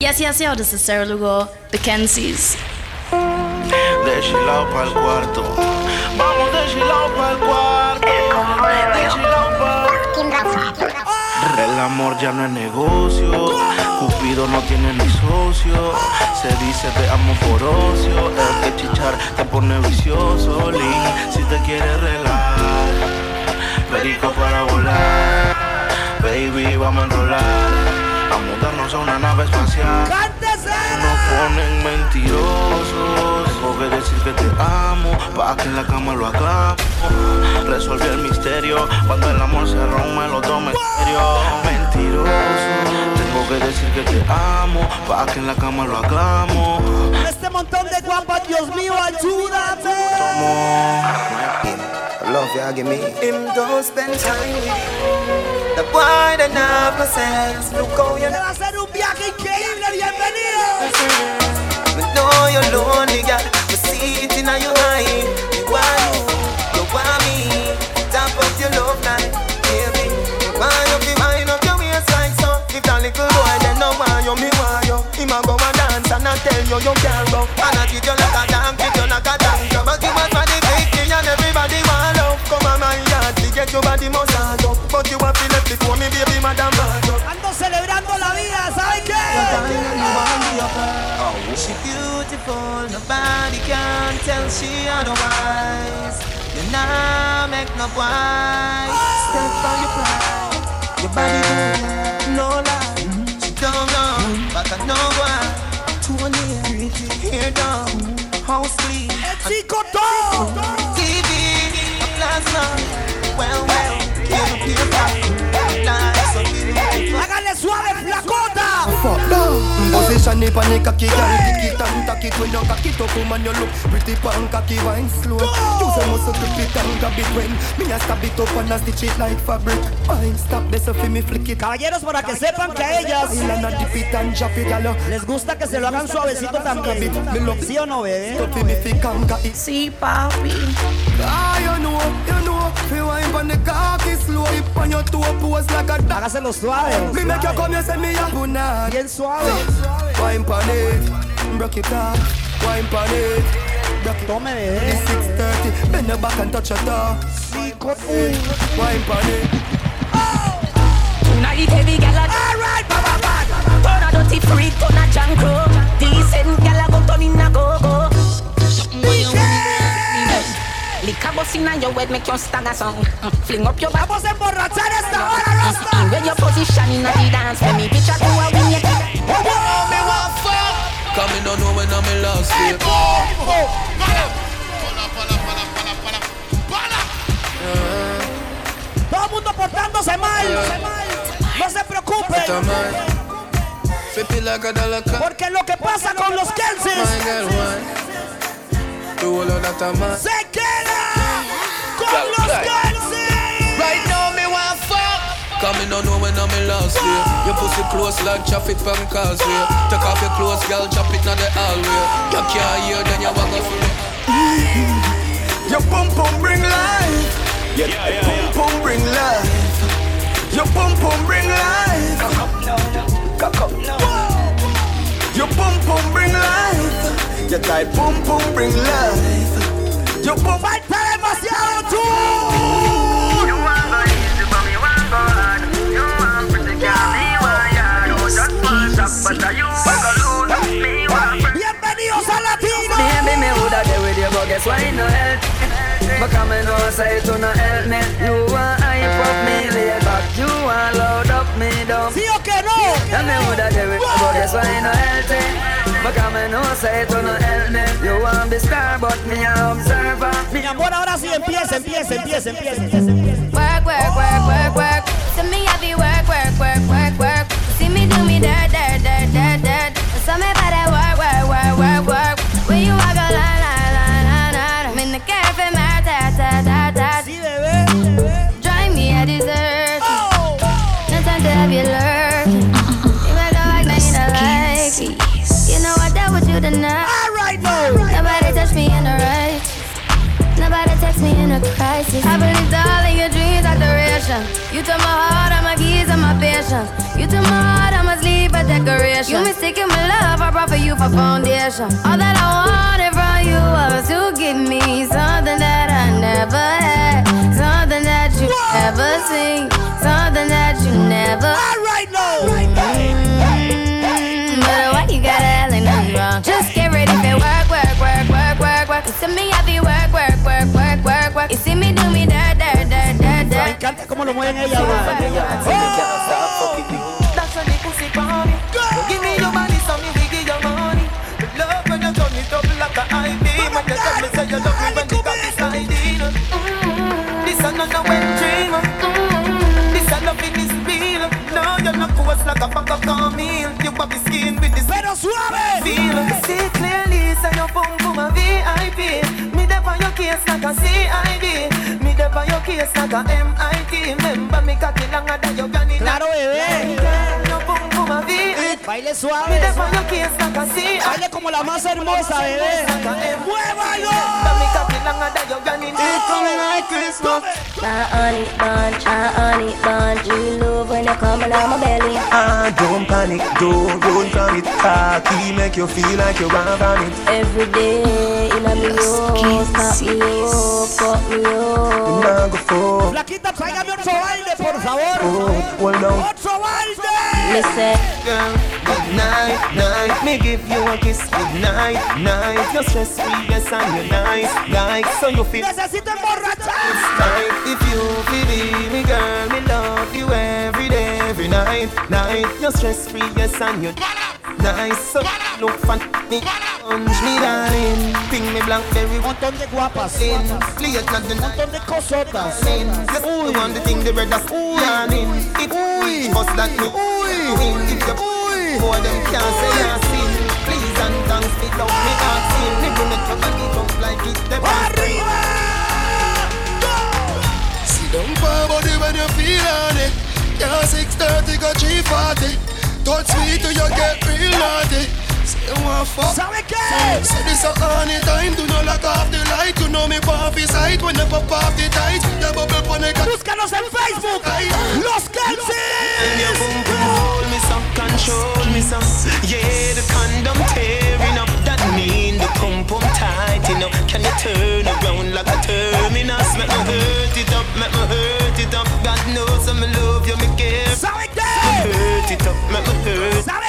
Yes, yo, this is Sarah Lugo, Kensies. De chilao pa'l cuarto. Vamos de chilao pa'l cuarto. De chilao pa'l El amor ya no es negocio. Cupido no tiene ni socio. Se dice te amo por ocio. El que chichar te pone vicioso. Lin, si te quieres regalar. Perico para volar. Baby, vamos a enrolar a mudarnos a una nave espacial. Nos ponen mentirosos. Tengo que decir que te amo, para que en la cama lo hagamos. Resolví el misterio, cuando el amor se rompe lo tomo en serio. Mentiroso. Tengo que decir que te amo, para que en la cama lo hagamos. Este montón de guapas, Dios mío, ayúdame. Love you, give me. Him don't spend time with you. The boy don't have no sense. Look how you. Va a ser un viaje increíble, bienvenido. We know you're lonely, girl. We see it in your eye. You want you, you want me. Top up your love life, baby. Why you be wind up your waist like so? If that little boy then no want you, me want you. Him a go and dance and I tell you you can't go. And I treat you like a damn, treat you like a damn. But you want for the victory and everybody want. Come on my yard, to get your body massage up. But you have to let before me, baby, madam. Ando celebrando la vida, ¿sabes qué? Oh, she beautiful, nobody can tell she otherwise. You now make no wise. Step on your pride. Your body good, no lie. She don't know, but I know why. To a near, here down, house clean. El Fuck down Position it on the cocky girl Kick it and tack it when you cock it up Woman you look pretty pan cocky wine slow. Use a muscle grip it and grab it when Me a stab it up and a stitch it like fabric. Wine stop this so fi me flick it. Caballeros, para que sepan que a ellas Wine and a dip it and drop it gal les gusta que se lo hagan suavecito también. ¿Sí o no, bebé? Stop fi me fi conquer it. Sí, papi. Ah you know, you know Fi wine pon the cocky slow. Hip on your toe pose like a dog Hágaselo suave. Me make you come here send me a punad Bien suave. Wine pon it Broke it off Wine pon it Broke it Tome, eh? It's bebé. 6.30, bend your back and touch your toe Wine pon it Tonight heavy gal a Alright, baba, bad. turn a dirty freak, turn a junk crow. Decent gal a go turn in a go go. Something when you Lick a bus inna your head, make you stagger song. Fling up your back. Vamos a emborrachar esta hora, Rasta. In where your position inna the dance, let me picture to a win you. Come in, don't know when I'm in last year. Todo el mundo portándose mal. No se preocupen. Flip it like a dollar cup. Porque lo que pasa con los My Kelsis girl, wine. Do all of that, a man. se queda con los Kelsis. Come in, don't know when I'm in last year. Your pussy close like traffic from causeway. Take off your clothes, girl, chop it in the hallway. You can't hear, then you walk off Your pum pum bring life Your pum pum bring life Your pum pum bring life Your pum pum bring life Your tight pum pum bring life Your pum Falta demasiado tú. Bienvenidos guess why it no help? Because me know say it no help me. You want hype up me, lay back. You want load up me down. ¿Sí o que no? And me woulda there with you, but guess why it no help me? Because me know say it no help me. You want be star, but me a observer. Mi amor, ahora sí empieza, empieza, empieza, empieza, empieza. Work, work, work, work, work. To me, I be work, work, work, work, work. See me do me dirt, dirt, a crisis. I believed all of your dreams are duration. You took my heart, all my keys, and my foundations. You to my heart, I must leave a decoration. You mistaken my love, I brought for you for foundation. All that I wanted from you was to give me something that I never had, something that you never seen, something that you never. All right, no. Mm, but why you gotta like nothing wrong? Just encanta cómo lo mueven ella, man. ¡Oh! That's when the pussy party. Give me your money, so me we give. The love you turn it up like a high beam. And you me say you love me when the cock is sliding. This a not a wet dream. Mm-hmm. This a love in this feel. No, you're not coarse like a pack of cornmeal. You have the skin with this Pero suave. Claro, bebé. Baile suave. dey on your case like a Baile como la más hermosa, bebé. ¡Muévalo! Remember me cocky longer than your granny. My honey bunch, my honey bunch. You love when you coming on my belly. Ah, don't panic, don't run from it. Cocky make you feel like you want from it. Every day in a me house, pop me up, fuck me up. Now go for Flaquita, tráigame otro baile, por favor. oh, hold on. ¡Otro baile! Me say, Girl, good night, night. Me give you a kiss, good night, night. You're stress free, yes, and you're nice, like so you feel. Necesito emborrachar. Like if you believe me, girl, me love you every day, every night, night. You're stress free, yes, and you're nice. So look fun, me punch me darling. Ping me blackberry, what Montón de guapas. in? Play it not the night. Montón de cosotas. Just the one the thing the red that's yarning. It ooh, bust that me ooh. If you ooh, more them can't say I sin. Please and thanks, me love me asking. Me run it up and it up like it the ¡Arriba! Sit down for body when you feel on it. Yeah, 630 go 340. Touch sweet till you get real naughty. Say you want fuck. ¿Sabe qué? Say this a honey time. Do not lock off the light. You know me pop his sight when you pop off the tight. You bubble pon the cock. Búscanos en Facebook. Los And Kelsis. boom boom hold me some, control me some. Yeah, the condom tearing up. That mean the pum pum tight, you know. Can you turn around like a terminus? Make me hurt it up, make me hurt it up. God knows I'm in love you, me care. ¿Sabe qué? Hurt it up, make me hurt. ¿Sabe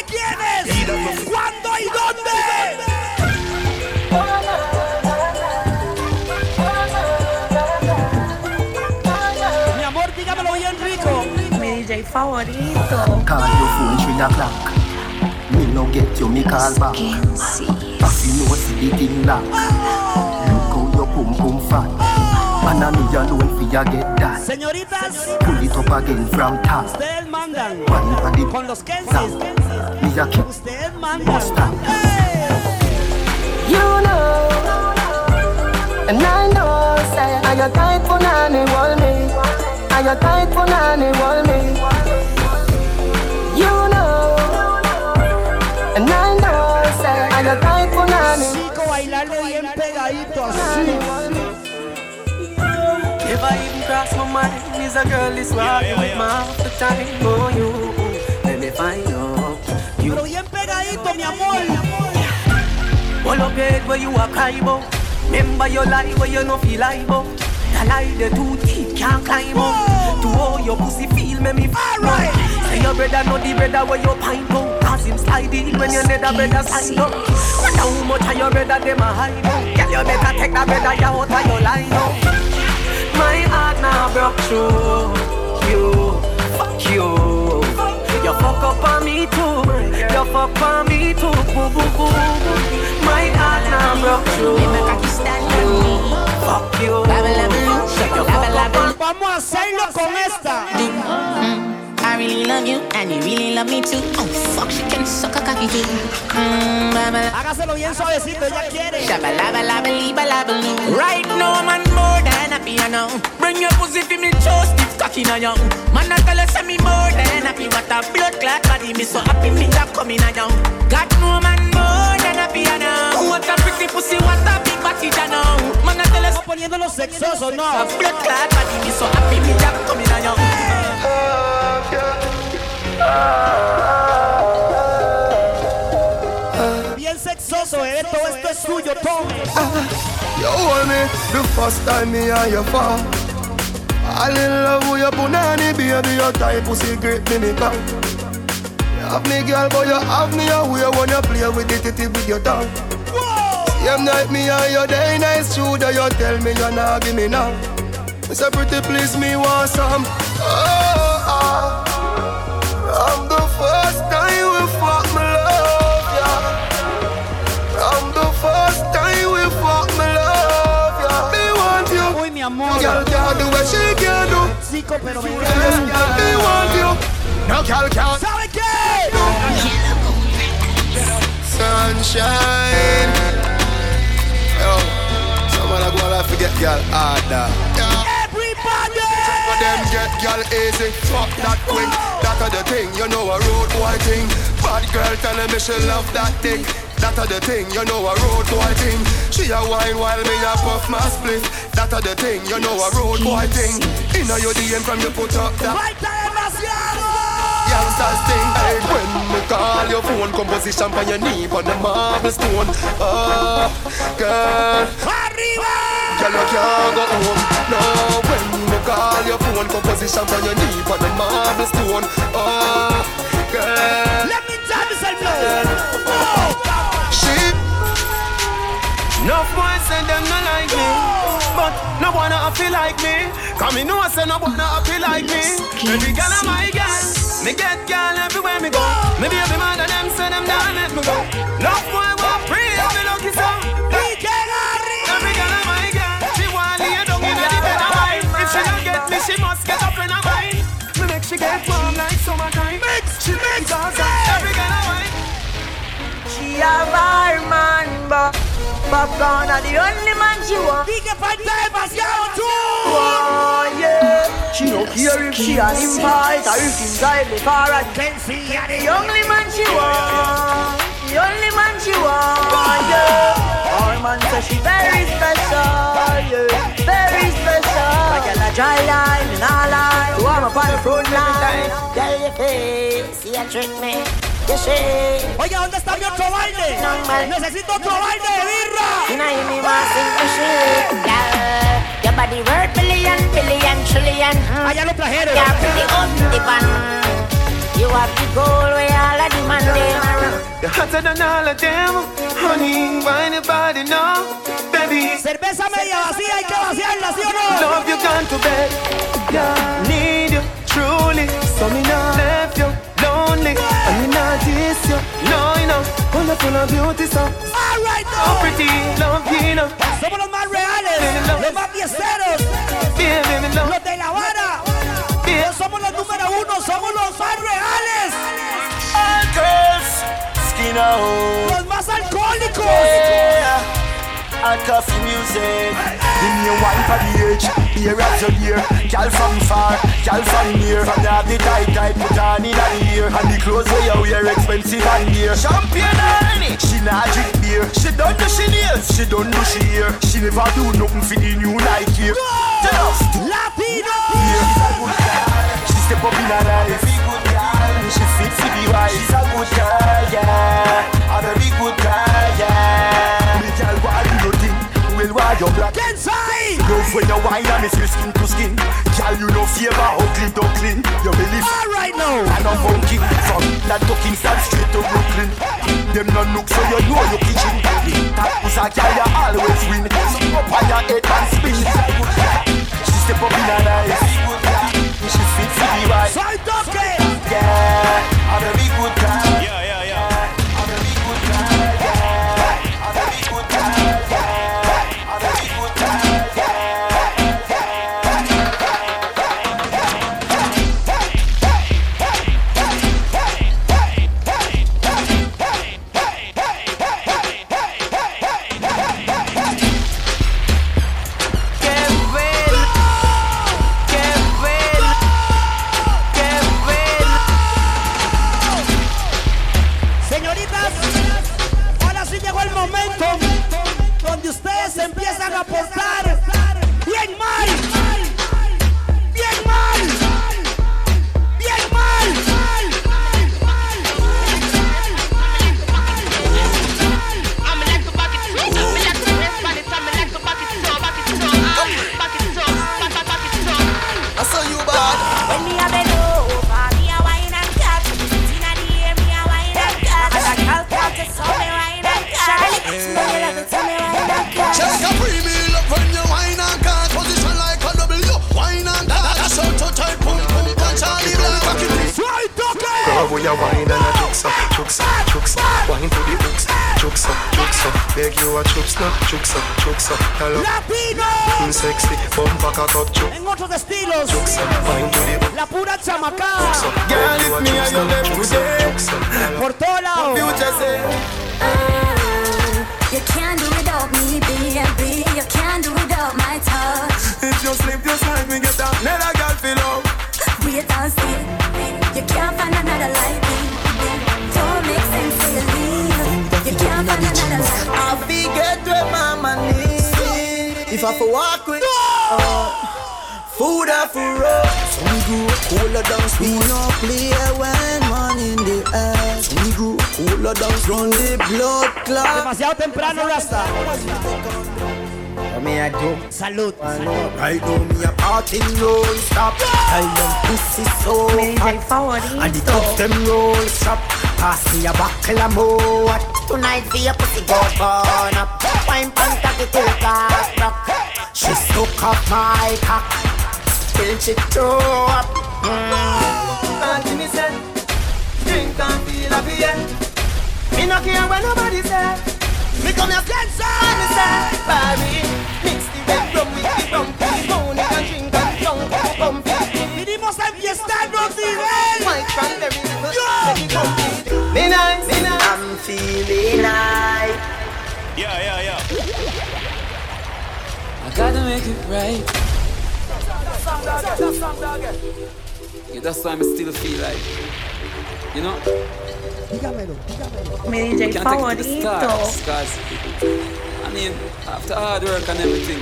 favorito. Call your phone three o'clock. Me no get you, me call back. If you know see the thing lock. Look how your pum pum fat. And I me alone for you get that. Señoritas, Pull it up again from top. ustedes mandan. One for the Con los Kelsis. Me a keep Ustedes mandan. Basta. you know, and I know, say, I got tight for nanny, wall me. I got tight for nanny, wall me. And I know, say, I got tight for nanny. Chico, bailarle bien pegadito así. Never even cross my mind is a girl is walking with me half the time. Oh, you, let me find out. You Pero bien pegadito, mi amor. All up head where you are cry about. Remember your lie where you no feel like about. The lie the too deep can't climb up. Oh. To all your pussy feel make me feel Alright. Say your brother know the brother where you pint out. Cause him slide in when your nether brother slide up. Wonder how much of your brother them a hide out. Girl you better take that brother you out of your line out. My heart now broke through you. Fuck you. You fuck up on me too. You fuck on me too. Boo boo boo. My heart now broke through you. Fuck you. You fuck up on Vamos a hacerlo con esta. I really love you and you really love me too. Oh fuck, she can suck a cocky too. Mmm, baba. Hágaselo bien suavecito, ella quiere. Right now, man, more than happy, you know. Bring your pussy for me, choose stiff cocky now, young. Man, I tell you, say me more than happy. What a blood clot body, me so happy, me that coming now, young. Got no man more than happy, you know. What a pretty pussy, what a big body, you know. Man, I tell you, Estamos poniéndonos sexosos, a no. blood clot body, me so happy, me that coming now, young. Bien sexoso, bebé, eh, todo esto es suyo, tome. You hold me the first time me and you fall. All in love with your punani, baby, your type pussy great me me come. You have me girl, but you have me away when you play with it, it with your tongue. Same night me and you day nice true that you tell me you're not give me now. Me say pretty please me want some. Oh, From the first time we fuck me love ya. From the first time we fuck me love ya. Me want you. Uy, mi amor. Girl do what she can do. Chico, pero me Me want you. No girl can't. ¿Sabe qué? Sunshine. Yo, someone I go and forget girl harder. Everybody. Them get girl easy, fuck that quick. That are the thing, you know a road boy thing. Bad girl tell me she love that thing. That are the thing, you know a road boy thing. She a wine while me a puff my split. That are the thing, you know a road boy thing. Inna your DM from you put up that. Right demasiado. Youngsters think hey, when me call your phone composition on your knee on the marble stone. Oh, girl. Arriba. Girl, you can't go home. No, when me call composition on your knee on the marble stone. Oh, girl. Let me tell you something. She. Enough boys say them not like me, but no one a feel like me. Come me know say no one a feel like me. Every girl a my girl, me get girl everywhere me go. Me baby mother them say them not let me go. Enough boy want free, she must get up friend of mine. Me make she get warm like summertime. Mix, she mix, every girl a mine. She a bar man, but Popcaan are the only man she want. Dije falta demasiado tú. Oh, yeah. She don't care if she an invite or if him drive the car and Kenzie are the only man she want. The only man she want, yeah. Our man says she very special, yeah. Very special. Like a dry line and all line. So I'm up on the front line. Tell your face, you trick me. You. Oye, ¿dónde está mi otro baile? Necesito otro baile de birra. You know you me want sing the. Girl, your body worth billion, billion, trillion. Ah, Allá lo trajeron. You have the goal where all of the man them. You're hotter than all of them, honey. Why nobody know, baby? Cerveza media vacía, hay que vaciarla, ¿sí o no? Love you gone to bed, yeah. Need you truly, so me not left you lonely. And me not diss you, no, you know. Full of full of beauty, so All right, so now. Oh, pretty, love you know. Somos los más reales, los más fiesteros, Yeah, baby, love. los de La Habana. No somos los número uno, somos los más reales, All girls, skin out. los más alcohólicos. Yeah. And coffee music. Give me a wine for the age, here as your ear. Girl from far, girl from near. From the the tight tight put on in the ear. And the clothes where you wear expensive and dear. Champion honey. She not drink beer. She done do she nails. She don't do she here. She never do nothing for the new like here. Latino. She step up in her life. She fit for the wife. She's a good girl, yeah. A very good girl, yeah. Me girl, why you think? Well, why you black? Inside. Love when you wine and me feel skin to skin. Girl, you know favor ugly duckling. You believe? All right now. And I'm funky from that talking stand straight to Brooklyn. Them no look so you know you kitchen. That was a girl you always win. So up on your head and spin. She step up in her life. She fit for the wife. Soy toque. Yeah, I'm a big good girl. You wine and a juksa, juksa, juksa. Wine to the hooks, juksa, juksa. Beg you a juksa, juksa, juksa. Hello. Latino. Mm, sexy, bumper cock up, juk. En otros estilos. Juksa, wine to the La pura chamaca. Girl, if me and you left today, Por todos lados. future say. You can't do without me, baby. You can't do without my touch. If you slip, you slide, me get that. Another girl feel up. Wait and see. You can't find another like me. Don't make sense till you leave. You can't find another like me. I forget where mama need. If I for walk with uh, food I for road. So we go cooler down, we no play when man in the air. So we go cooler down, run the blood clot. Demasiado temprano, Rasta. What me I do? Salud. Right now me a party non-stop Tell them pussy so hot And the cups them roll stop Pass me a buckle of more Tonight for your pussy go burn up. Wine pan cocky till cock rock. She stuck up my cock Till she throw up mm. Auntie me say Drink and feel happy yeah Me no care what nobody say Me come here dance on me say Barry Mix the red rum with the rum. Please moan and drink and drunk Come Vinimos a enfiestarnos, nivel. Mike Cranberry Let it come Me nice, me nice. I'm feeling nice Yeah, yeah, yeah. I gotta make it right. Yeah, that's why I still feel like, you know, Dígamelo, dígamelo. Mi DJ can't take the favorito. stars, cause I mean, after hard work and everything,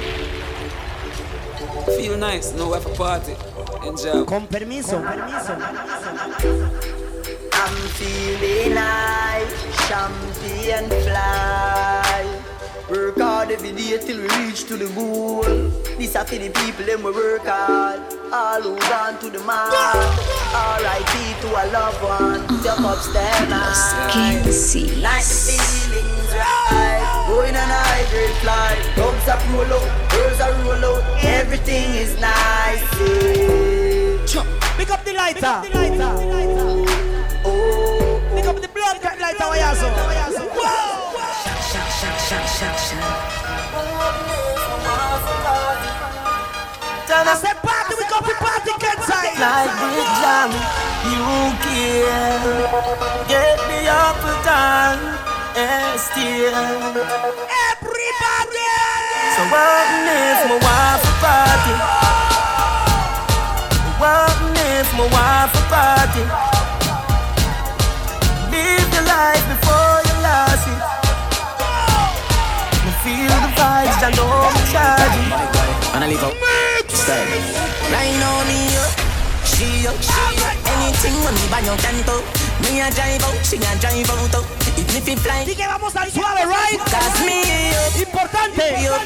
feel nice. no we have a party, enjoy. Con permiso, permiso. I'm feeling nice, champagne fly. Work hard every day till we reach to the goal. This are for the people them we work hard. All who gone to the mall. R.I.P. to a loved one. Jump upstairs night. Like the feelings right. Going on a high grade flight. Dogs up roll out, girls are roll out. Everything is nice. Yeah. Pick up the lighter. Pick up the lighter. Pick blood clot lighter, Wayazo. Whoa. I said party, we go party, get. Like big jam, you. Get me up a time, and still. Everybody! So what if my wife a party? What if my wife a party? Live the life the vibes, I know me charging. And I leave out style. Right now me up, she up, she up. Anything when me buy your canto. Me a drive out, she a drive out. out. If me fit fly, Y que vamos al suave, right? Cause me up, Importante. me up.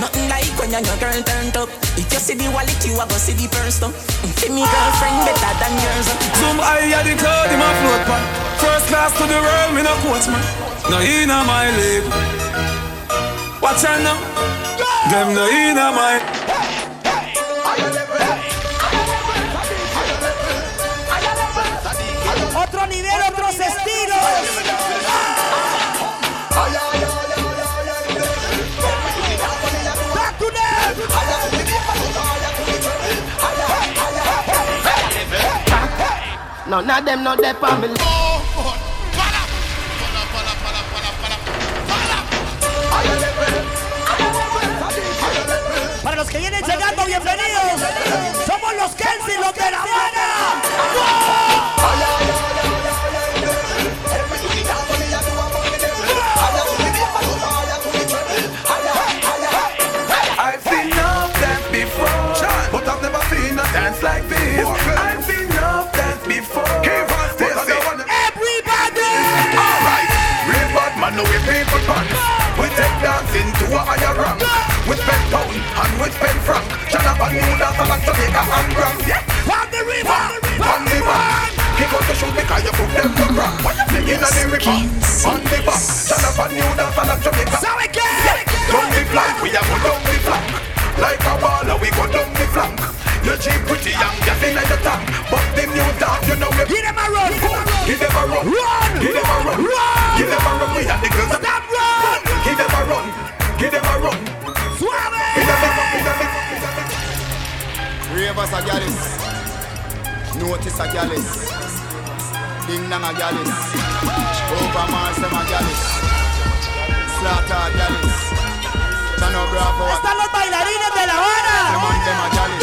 Nothing like when your girl turned up. If you see the wallet, you a go see the purse though. Mm, see me girlfriend ah. better than yours. Zoom high at the cloud in my float pan. First class to the world, me no coach man. No in a my league. Watch out now. Them no in a my. Otro nivel, otros estilos. Back to them. None of them not there for los que vienen llegando, bienvenidos. Somos los Kenzie, los de la buena. I've seen enough dance before, but I've never seen a dance like this. I've seen enough dance before, but I don't wanna. Everybody! Alright, real bad man, no we people pants. We take dancing to a higher rank. We spend pound and we spend franc. Shut up and new dance like Jamaica and Gram. Yeah, On the river! on the back. Kick out the shoes because you put them to crack. In the river, on the back. Shut up and new dance like Jamaica. So we can! Down the flank, we a go down the flank Like a baller, we go down the flank You cheap pretty young, gas in the tank But the new dance, you know we Give them a run! Give them a run. Run. Give them a run. Run. Give them a run. We and the girls. Stop run. Give them a run. Give them a run. Ravers a gallus. Notice a gallus. Ding dong a gallus. Over Mars them a gallus. Slaughter a gallus. Tano Bravo Están los bailarines de La Them Habana. them a.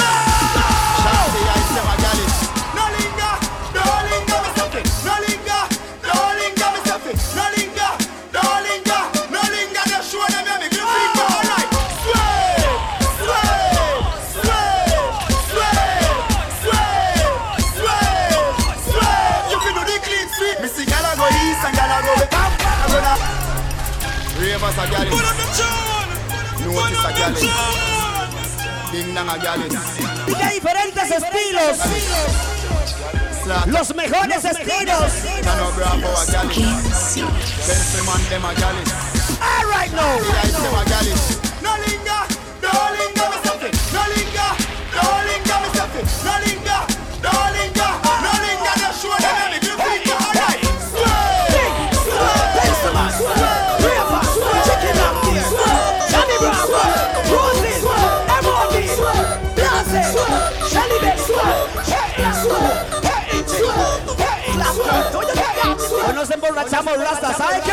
Notice a gallus. Ding dong a gallus. Y de diferentes estilos. Los mejores estilos. Tano Bravo a gallus. Pencil man them a gallus. All right now. Nos emborrachamos, Rasta, ¿sabe qué?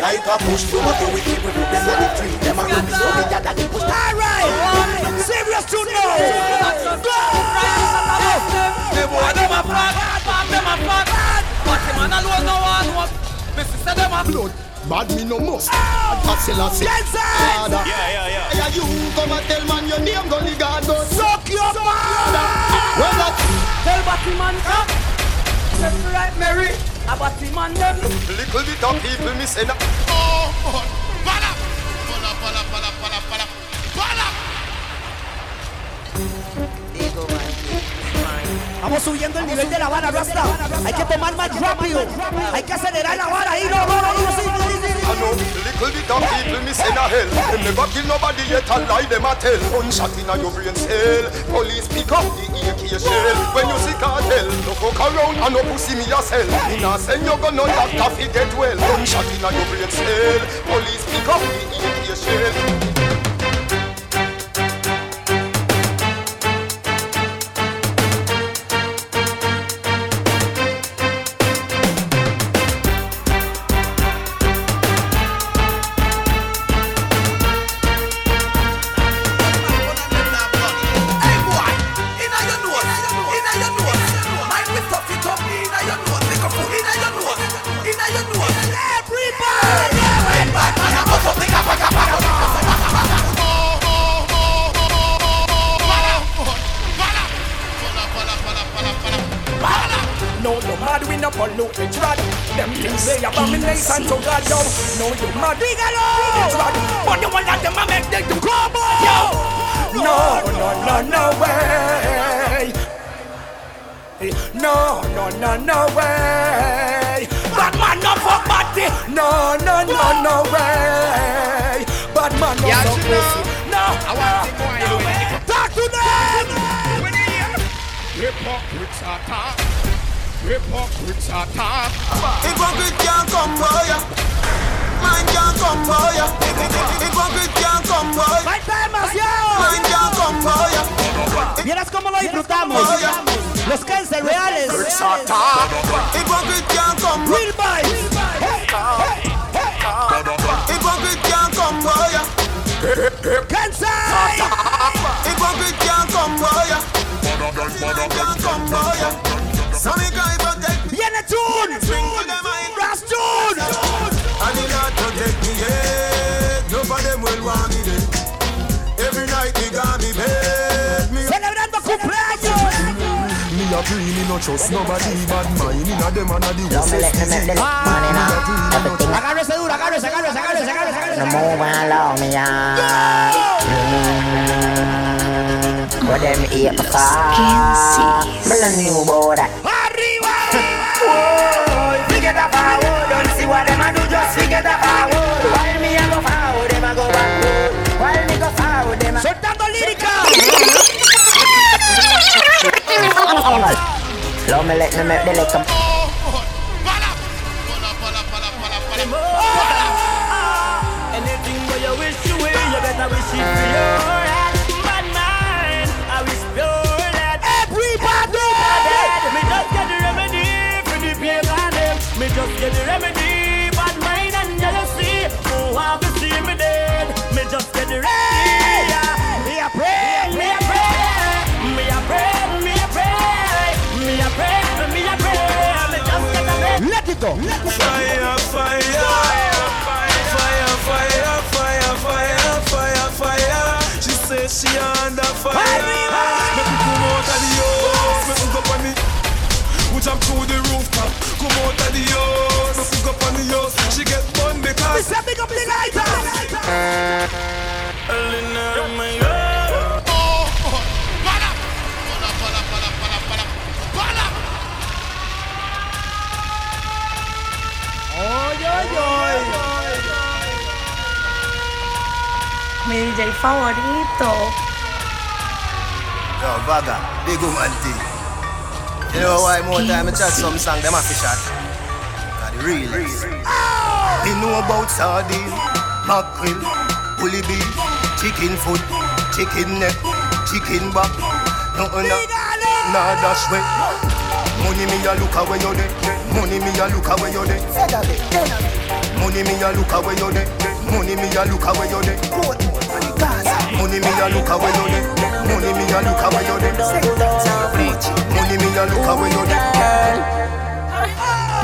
Like a push to a do it, people do them like a tree. Them a run so me that they push. All right. Serious to know. The boy them a flag, them a flag. But the man alone no one know. Me sister them a Blood, bad me no must. That's a lot. Jensen. Yeah, yeah, yeah. Yeah, you come and tell man your name, go the God go. Suck your father. Well, that Tell Batman come. Let me right Mary. Vamos subiendo el nivel de la vara, Rasta. Hay que tomar más rápido. Hay que acelerar la vara. No, no, no, no, little bit of people me say na hell. Them never kill nobody yet a lie them a tell. Gunshot inna your brain cell. Police pick up the AK shell. When you see cartel, no fuck around and no pussy me a sell. Me nah send you gun no doctor fi get well. Gunshot inna your brain cell. Police pick up the AK shell. Mi DJ favorito. Yo, Vaga, big woman thing. You know why more time I chat some song, them to shot. Got the real. Me know about sardine, mackerel, bully beef, chicken foot, chicken neck, chicken back. Nothing na, nah dash way. Money me a look away you dey. Money me a look away you dey. Money me a look away you dey. Money me a look away you dey. Money me a look away you dey. Money me a look away you dey. Money me a look away you dey.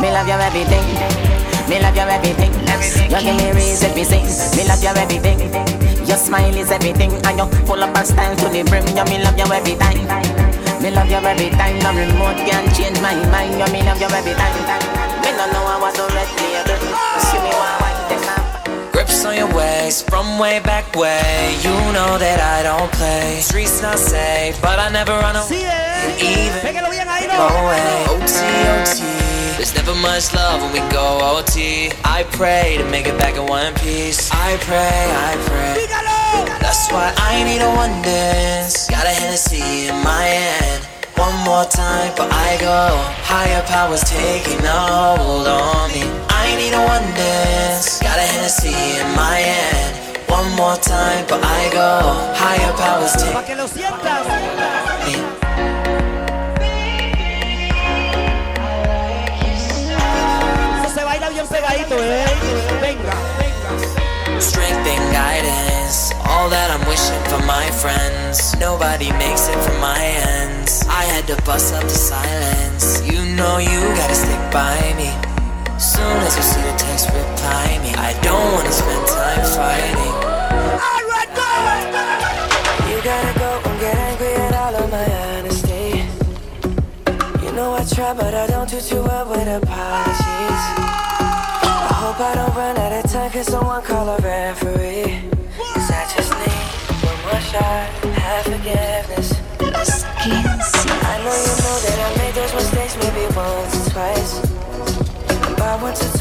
Me love your everything. Me love your everything. You give me reason to sing. Me love your everything. Your smile is everything, and you full up of style to the brim. You me love you every time. Me love you every time. No remote can change my mind. You me love you every time. Me no know I was a good. See me why wipe them up. Grips on your waist from way back way. You know that I don't play. Streets not safe, but I never run away. Eh. Even Pégalo bien ahí, no. away. OT, OT. There's never much love when we go OT. I pray to make it back in one piece. I pray, I pray. That's why I need a one dance. Got a Hennessy in my hand. One more time, but I go. Higher powers taking a hold on me. I need a one dance. Got a Hennessy in my hand. One more time, but I go. Higher powers Pa' taking que lo sientas. Eso se baila bien pegadito, eh. Venga, venga. Strength and guidance, all that I'm wishing for my friends. Nobody makes it from my ends. I had to bust up the silence. You know you gotta stick by me. Soon as you see the text, reply me. I don't wanna spend time fighting. Alright, go. You gotta go and get angry at all of my honesty. You know I try, but I don't do too well with a apologies.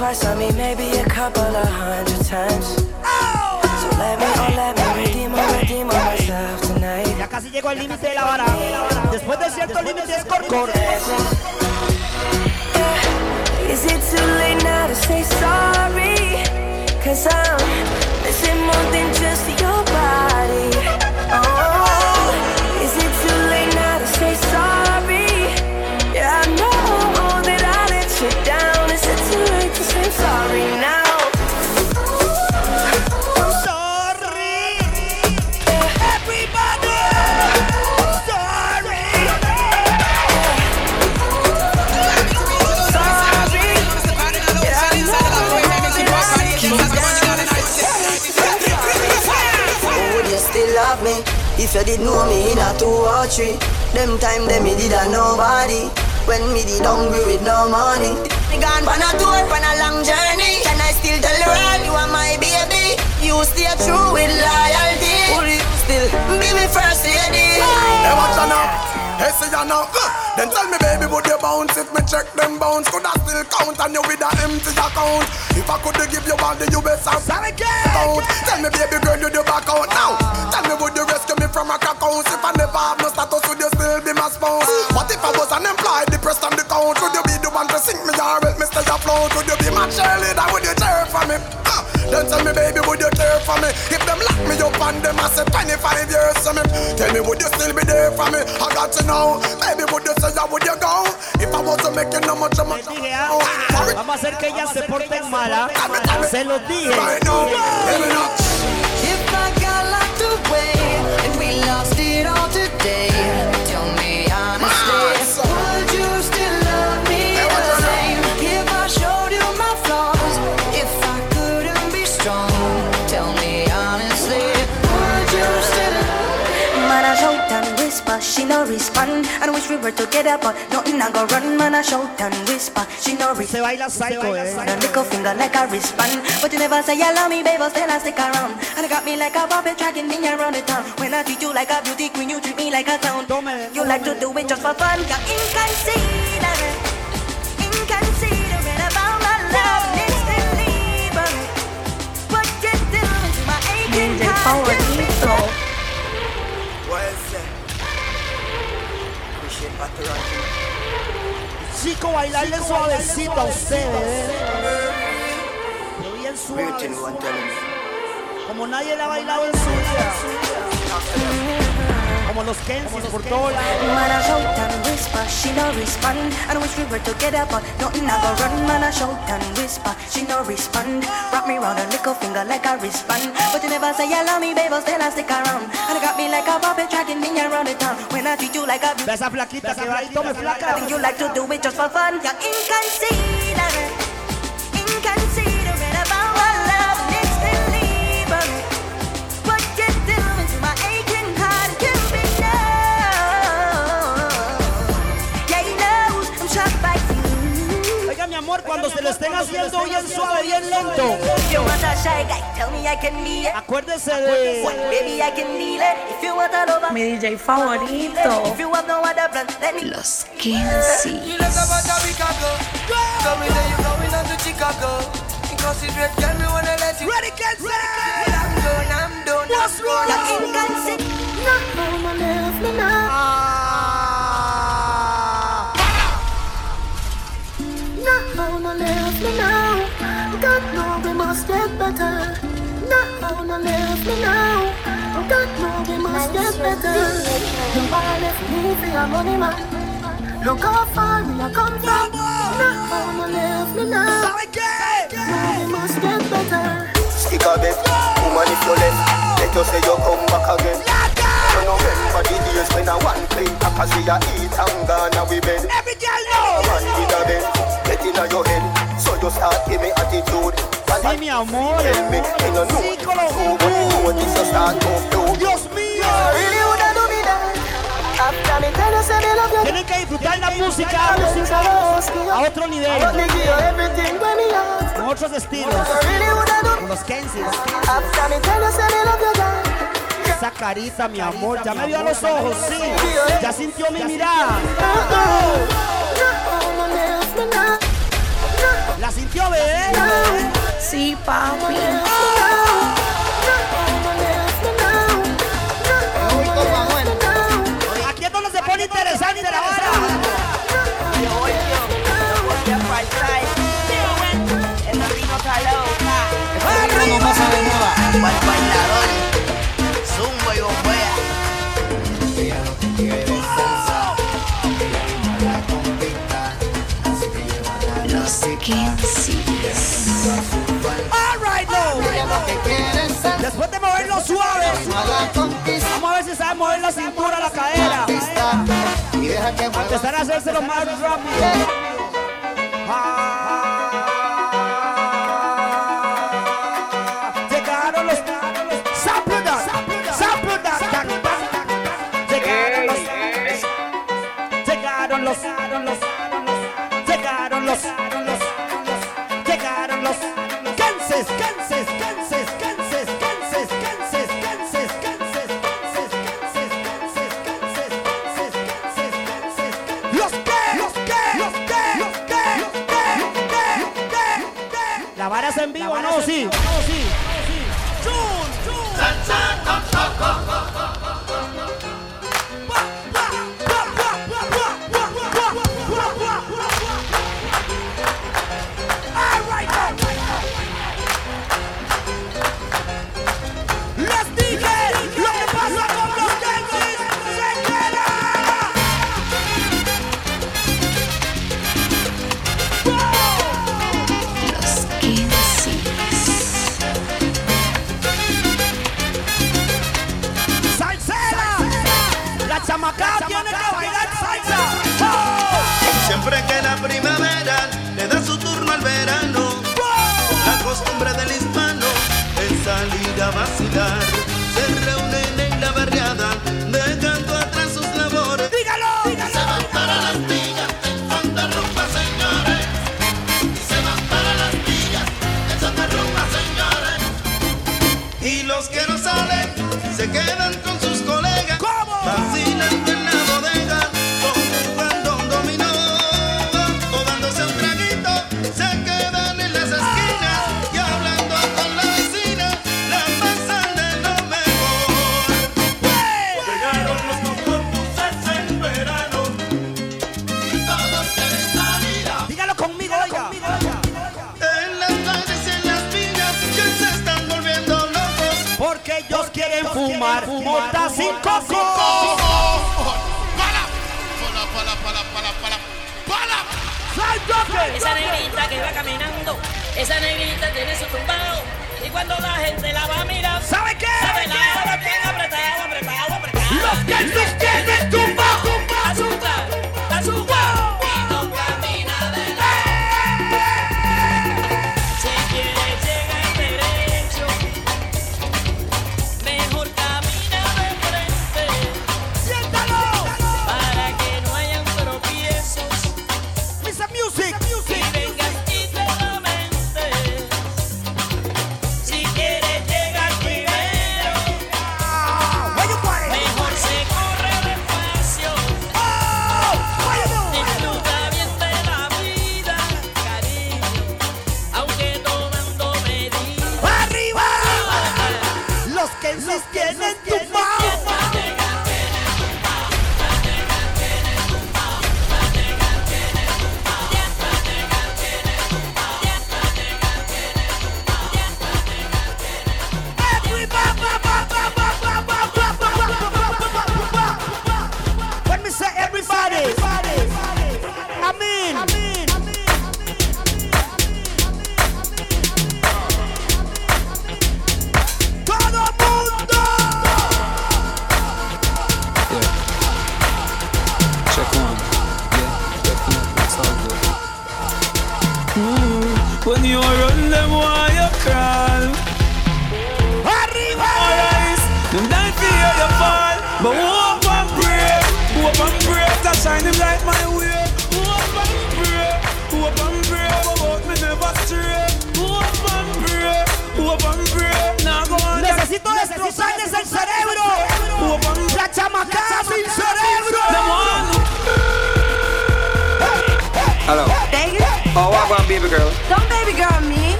Once twice, I mean maybe a couple of hundred times. So let me, oh let me redeem, oh redeem on myself tonight. Ya casi llegó al límite de la vara. Después de cierto límite es corcor. Is it too late now to say sorry? Cause I'm missing more than just your body. If you did know me in a two or three? Them time them me did a nobody. When me did hungry with no money. Me gone on a tour, on a long journey. Can I still tell the world you are my baby? You stay true with loyalty. Would you still be me first lady? Watch out now. Hey, see ya now. Uh, Then tell me, baby, would you bounce if me check them bounce? Could I still count on you with a empty account? If I could give you all the US and count. Tell me, baby girl, you do back out now. Tell me, would you rescue me from a crack house? If I never have no status, would you still be my spouse? What if I was unemployed, depressed on the couch? Would you be the one to sing me or help me stay afloat? Would you be my cheerleader? Would you cheer for me? Uh, Then tell me, baby, would you care for me? If them lock me up and them I say 25 years to me, tell me, would you still be there for me? I got to know, baby, would you say that would you Vamos a hacer que ellas se porten mala. Se los dije. Right now, let me know. If I got locked away and we lost it all today, no respond. And wish we were together, but nothing I go run. Man, I shout and whisper, she no respond. Se baila psycho, eh. The little finger like a wristband. But you never say you love me, baby, still I stick around. And it got me like a puppet dragging me around the town. When I treat you like a beauty queen, you treat me like a clown. You like to do it just for fun. You're inconsiderate, inconsiderate about my love. It's deliberate. What you doing to my aching DJ heart? favorito. Chico, bailarle suavecito a ustedes. Pero bien suave. Como nadie le ha bailado en su vida. Como los Kensis por todos lados. Man, I shout and whisper, she no respond. And wish we were together, but nothing I go run. Man, I shout and whisper, she no respond. Wrap me round her little finger like a wristband. But you never say you love me, baby, still I stick around. And it got me like a puppet dragging me around the town. When I treat you like a Esa flaquita que va y tome I flaca. think you like to do it just for fun. You're inconsiderate, inconsiderate cuando se lo estén haciendo bien suave, bien lento. Acuérdese de. Mi DJ favorito. Los 15. Ready, me now. God know we must get better. Not how no left me now. God know we must get better. Nobody left me for your money man. Look how far we are come from. Not how no left me now. Now we must get better. Stick a bet, woman if you left Let you say you come back again You know remember the days when I one play Cause we a eat and gone and we bed Every girl know. Man in a bed, get in your head So you. Sí, mi amor. Sí, Colombia. Dios mío. Tienen que disfrutar la música, a otro nivel, con otros estilos, con los Kensis. Esa carita, mi amor, ya me vio a los ojos, sí, ya sintió mi mirada. ¿La sintió, bebé? Sí, papi. Vamos a ver si sabe mover la cintura, la cadera. Y deja que empezar a hacerse lo más rápido.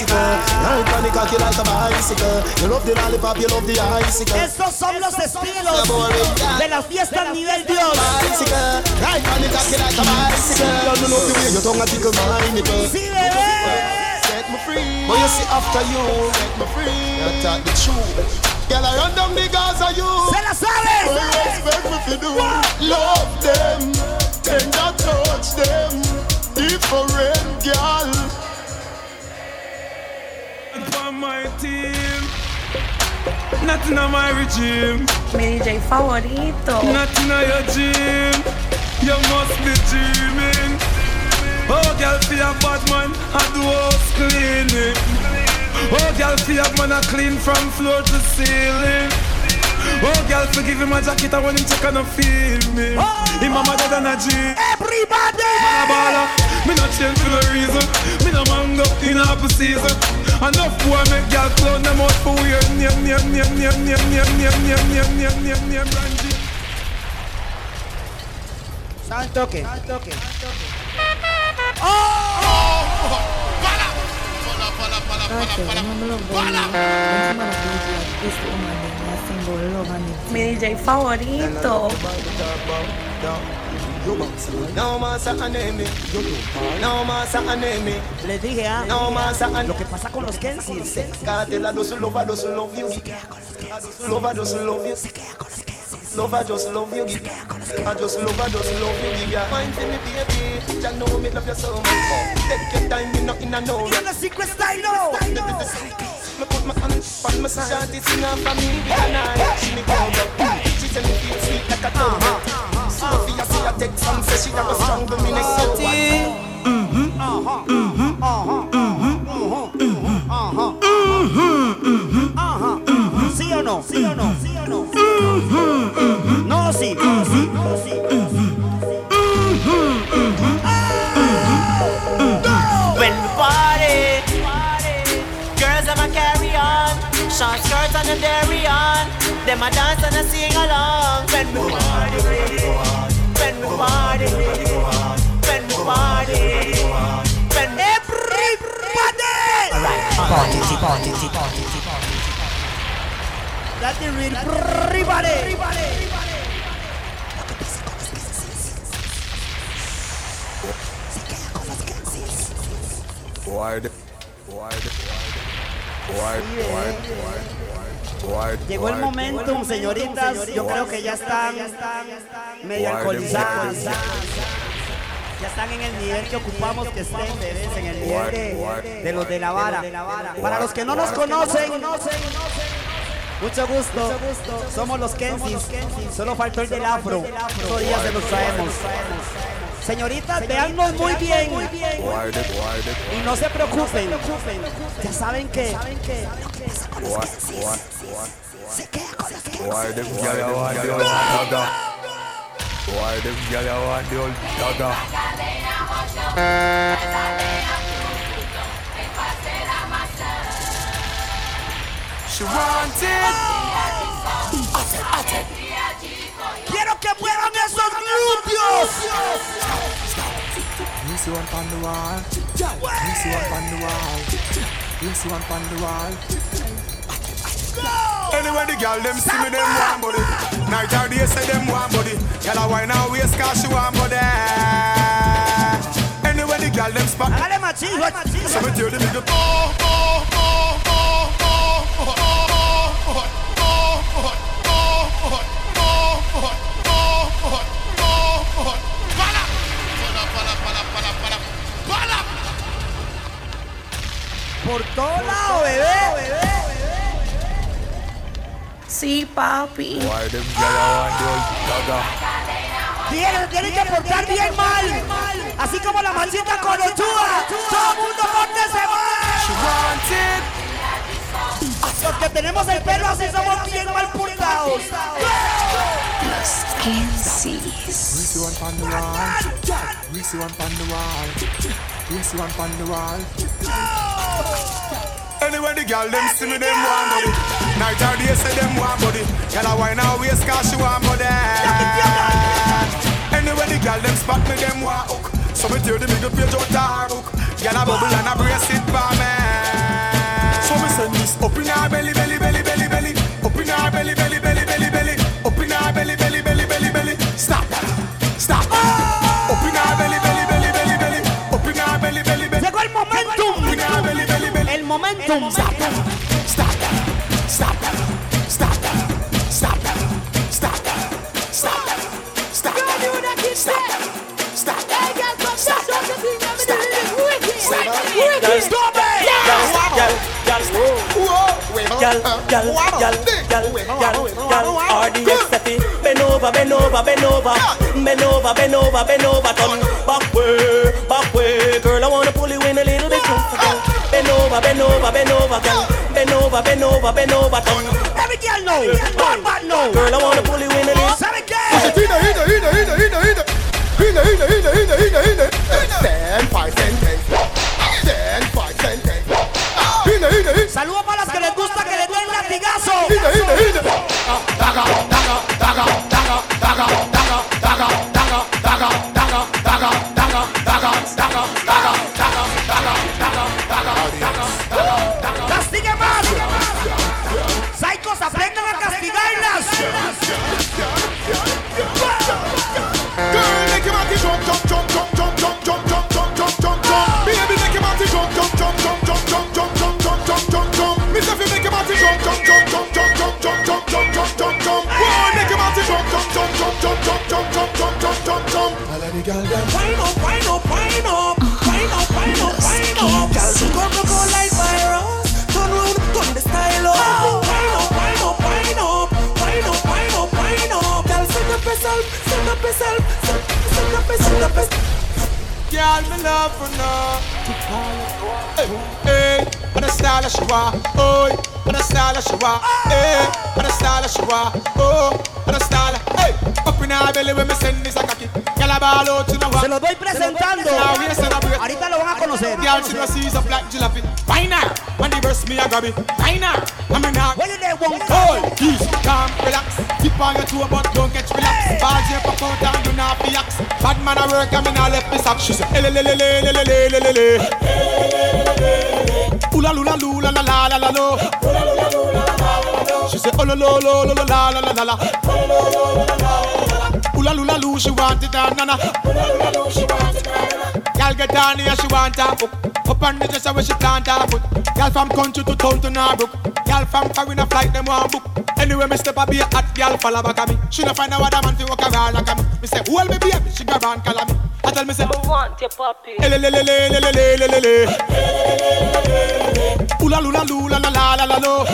bicycle. Nine panic cocky like a bicycle. You love the lollipop, you love the icicle. Estos son los estilos de la fiesta al nivel Dios. Bicycle. Nine panic cocky like a bicycle. You love the way your tongue a tickle my nipple. Sí, bebé. Set me free. But you see after you, set me free. You not the truth. Girl, I run down the guys of you. Se la sabe. What you do? Love them, tender touch them. Different girl. My team, nothing on my regime. Mi DJ favorito. Nothing on your gym. You must be dreaming. Oh, girl, feel a bad man, I do house cleaning. Oh, girl, feel a man, I clean from floor to ceiling. Oh, girl, forgive him a jacket, I want him check and no feel me. Oh! Him mama dead and a G. Everybody! Man a baller, me not change for no reason. Me no mango in apple season. Enough boy make girl clown them out for weird name, name, name, name, name, name, name, name, name, name, name, name, Randy. Sabe el toque. toque. Mi DJ favorito. No más enemy. No más enemy. Les dije, ah, No más lo que pasa con los Kensis. Cartela doesn't love, I doesn't love you. Love, I doesn't love you. Love, I just love you. I just love, I just love you. Give your mind to me, baby. You know me love you so much. Take your time, me not in a no. You're the secret style, no. Me put my hand on my side. Shawty sing out for me with a knife. She me go up. She tell me feel sweet like a donut. Sophia see take from say she never strangle me next so what? When we party, girls I'ma carry on, short skirts and a dairy. Them a dance and a sing along. When we party when we party, when we party, when everybody. Party, party, party, party. That's the real everybody. Wide, wide, wide, wide, wide, wide. Llegó el momentum, señoritas. Yo creo que ya están medio alcoholizadas. Ya están en el nivel que ocupamos que estén, bebés, en el nivel de, de los de la vara. Para los que no nos conocen, mucho gusto. Somos los Kensis. Solo faltó el del afro. Otro día se los traemos. Señoritas, veannos muy bien. Y no se preocupen. Ya saben que Why them gyal a want the old dagger? Why want? She want it. Quiero que muevan esos glúteos. You see one on the wall. You see one on the wall. You see one on the wall. Anyway, the girl them see me, them want body. Night or day say them want body. Girl a wine and waist 'cause she want body. Anyway, the girl them spot. Hágale machín, machín. So me tell them nigga, oh, oh, oh, oh, oh, oh, oh, oh, oh, oh, oh, oh, oh. Sí, papi. Tienen, tienen que portar bien mal. Así como la maldita con Ochoa. Todo el mundo pórtese mal. Los que tenemos el pelo así somos bien mal portados. Anyway, the girl them see me, them want Night or day say them want body. Girl a wine and waist 'cause she want body. Anyway, the girl them spot me, them want hook. So me tear the middle page out her book. Girl a bubble and a brace it for me. So me send this up in her belly, belly, belly, belly, belly. Up in her belly, belly, belly, belly, belly. Up in her belly, belly, belly, belly, belly. Stop, stop. Up in her belly, belly, belly, belly, belly. Up in her belly, belly, belly. Llegó el momentum. Up in her belly, belly, belly. El momentum. Stop. Gal, gal, gal, gal, gal, gal. RDX Steffi, bend over, bend over, bend over, bend over, bend over, bend over, turn back way, back way. Girl, I wanna pull you in a little bit closer. Bend over, bend over, bend over, girl. Bend over, bend over, bend over, turn. Every girl know, bad bad know. dagger, dagger, dagger. Me love for no. Hey, what a style she want. Oh, what a style she want. Hey, what a style she want. Oh, what a style. Hey, up in her belly when me send this a cocky. Girl, I ball out to the Se los voy presentando. Now. Ahorita lo van a conocer. She no sees a black jalopy. Why now? When the verse me a grab it. Why now? I'm in her. What there, one Hold, easy, calm, relax. Keep on your toe, but don't get relaxed. Ball here pop out and do not be ax. Bad man a work and me not left me sack. She say, ele le le le le le le le le le. Oola lula lula la la la la lo. She say, oh lo lo lo lo lo la la la la la. Oola lula loo, she want it and nana. Girl get down here, she want her book. Up on the dresser where she plant her foot. Girl from country to town to Norbrook girl from foreign a flight, them want book. Anyway, me step a be a hot girl, follow back at me. She no find a other man to walk around like me. Me say, hold me she grab and call me. I tell me say, I want your puppy. Ula lula lula la la la la lo.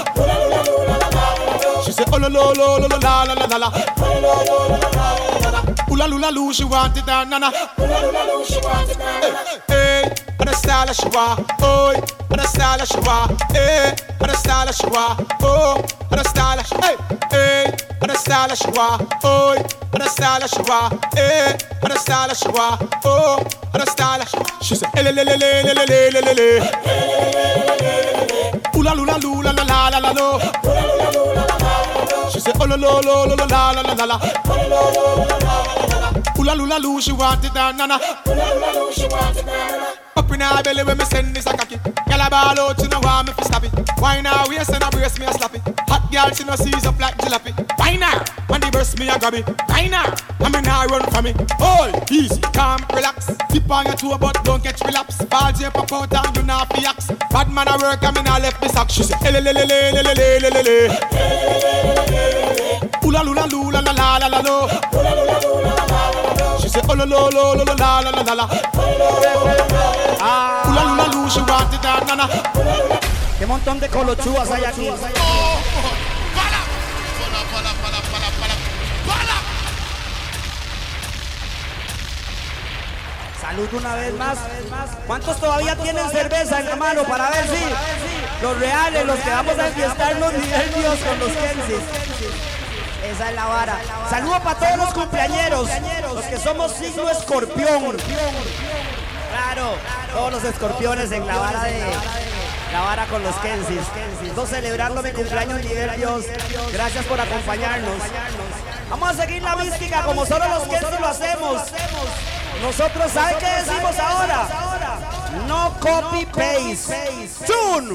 She say, oh lo lo lo lo la la la la la. Ula lula lula, she want it na na na. Ula lula lula, she want it na na na. Oh, what a style she want. Hey, eh. what a style she want. Eh. Oh, what a style. Hey, hey, what a style she want. Oh, what a style she want. Hey, what a style she want. Oh, what a style. She say, le le le le le le le le le le. Oola lula lula la la la la lo. She say, oh lo lo lo lo lo la la la la la. Oola lula loo, she want it and nana. Up in her belly when me send this a cocky. Girl a ball out, she no want me fi stop it. Why now waist and a brace me a slap it. Hot girl she no sees up like jalopy. Why now? When the burst me a grab it. Why now? I me nah run from it. Hold, easy, calm, relax. Tip on your toe but don't catch relapse. Balls you pop out and you not fi axe. Bad man a work and me nah left me sack. She say, le le le le le le le le le lula lula la la la la lo. She say, oh lo lo lo lo lo la la la la la. Oola lula loo, she want it and nana. Qué montón de colochúas hay aquí. Salud una vez más. ¿Cuántos todavía tienen cerveza en la mano para ver si los reales, los que vamos a enfiestar los nervios con los Kensis? Esa es la vara. Saludo para todos los cumpleañeros, los que somos signo escorpión. Claro, todos los escorpiones en la vara de la vara con los Kensis. Todos celebrando mi cumpleaños Dios. Gracias por acompañarnos. Vamos a seguir la mística como solo los Kensis lo hacemos. Nosotros, ¿saben qué decimos ahora? No copy paste. Tune.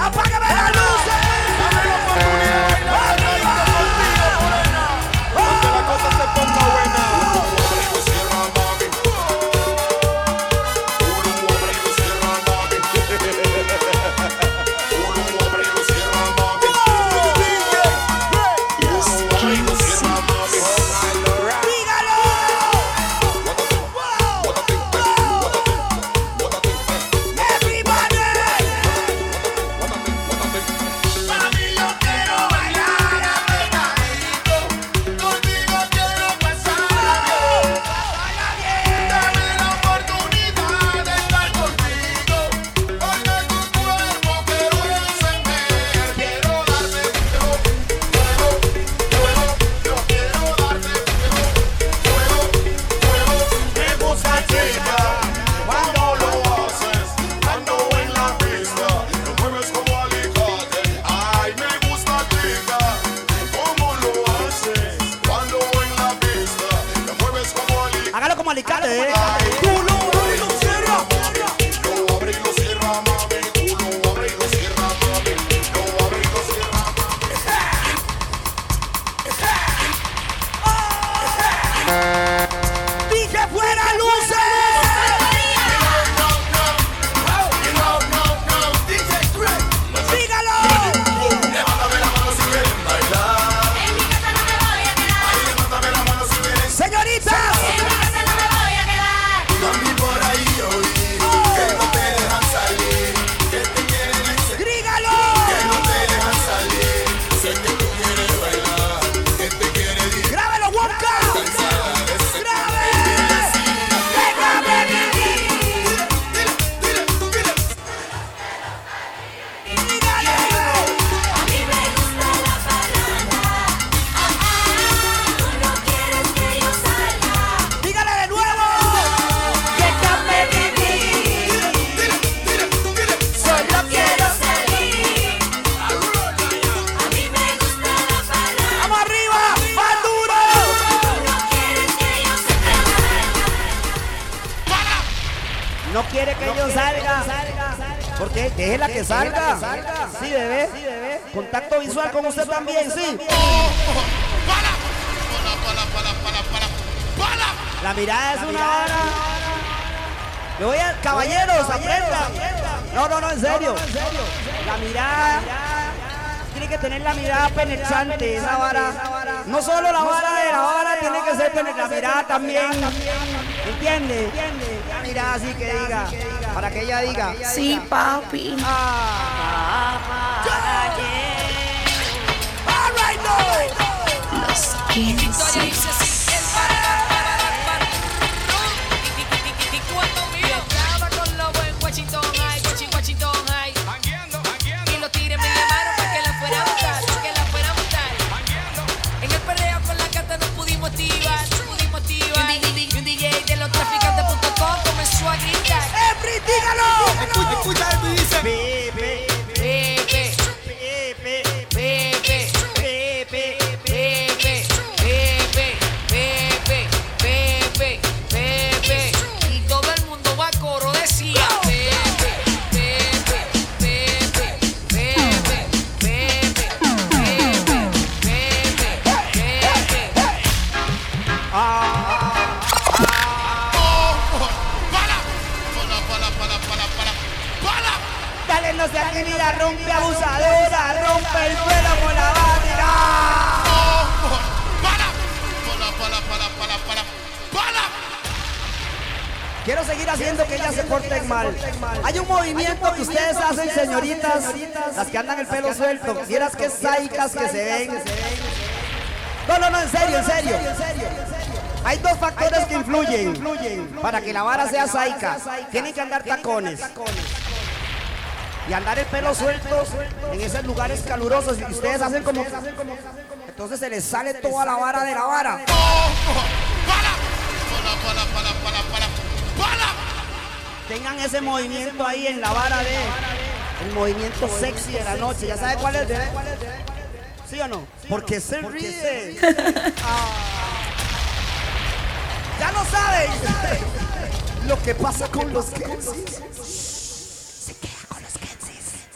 Apágame las luces. No salga. ¿Por qué? Déjela que salga. Sí, bebé. Contacto visual con usted también, sí. La mirada es una hora. Le voy a. Caballeros, aprendan. No, no, no, en serio. La mirada. Tiene que tener la mirada penetrante, esa vara. No solo la vara de la vara, tiene que ser penetrante. La mirada también. ¿Entiendes? Mira, así que diga. Para que ella diga. Sí, papi. Ah. Los 15. Mal. Hay un movimiento que ustedes hacen, señoritas, las que andan el pelo suelto. Vieras qué saicas que se ven. No, no, no, en serio, en serio. Hay dos factores que influyen para que la vara sea saica. Tienen que andar tacones. Y andar el pelo suelto en esos lugares calurosos. Y ustedes hacen como... Entonces se les sale toda la vara de la vara. Tengan ese movimiento ahí en la vara de... El movimiento sexy de la noche. ¿Ya sabe cuál es? bebé? ¿Sí o no? Porque se ríe. Ah. Ya lo saben. Lo que pasa con los Kensis. Se queda con los Kensis.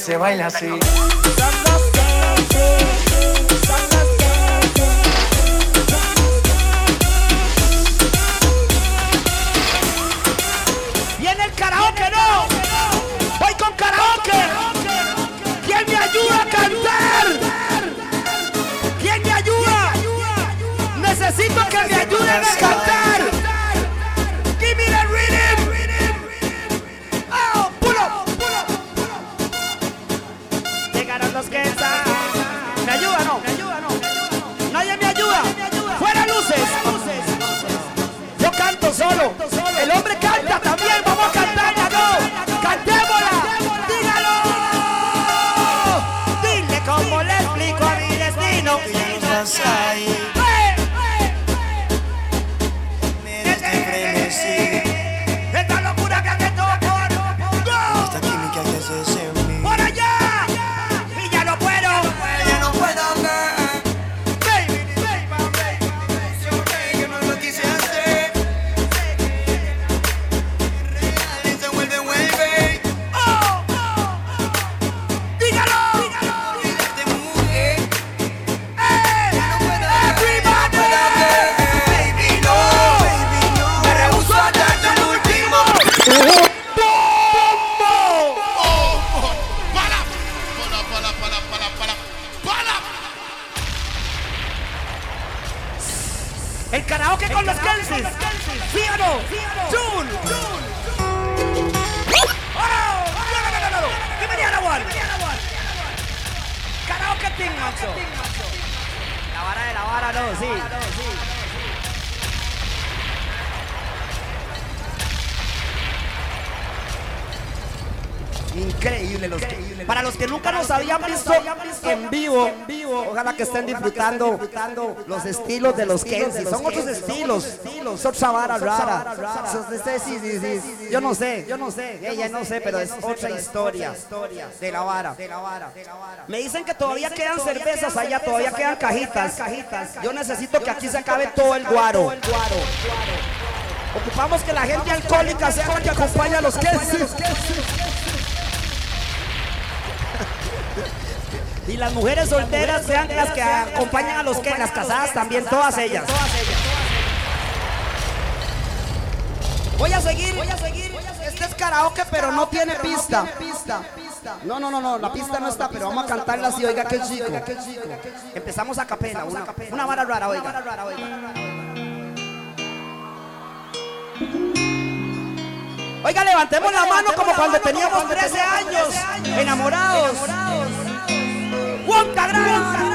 se baila así. disfrutando los estilos de los Kenzie. Son otros estilos, es otra vara rara. Yo no sé, yo no sé, ella no sé, pero es otra historia de la vara. Me dicen que todavía quedan cervezas allá, todavía quedan cajitas. Yo necesito que aquí se acabe todo el guaro. Ocupamos que la gente alcohólica sea la que acompaña a los Kenzie. las mujeres solteras sean las que acompañan a los que, las casadas también, todas ellas. Voy a seguir, voy a seguir. Este es karaoke, pero este no tiene pista. No, no, no, no, la pista no está, pero vamos a cantarla así, oiga qué chico. Empezamos a capela, una, una vara rara, oiga. Oiga, levantemos la mano como cuando teníamos 13 años, enamorados bronca,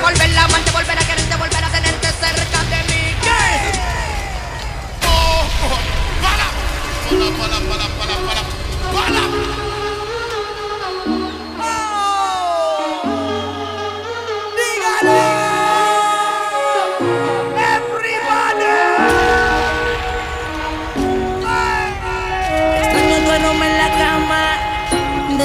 volver la amante, volver a quererte, volver a tenerte cerca de mí. Para, para, para, para, para, para.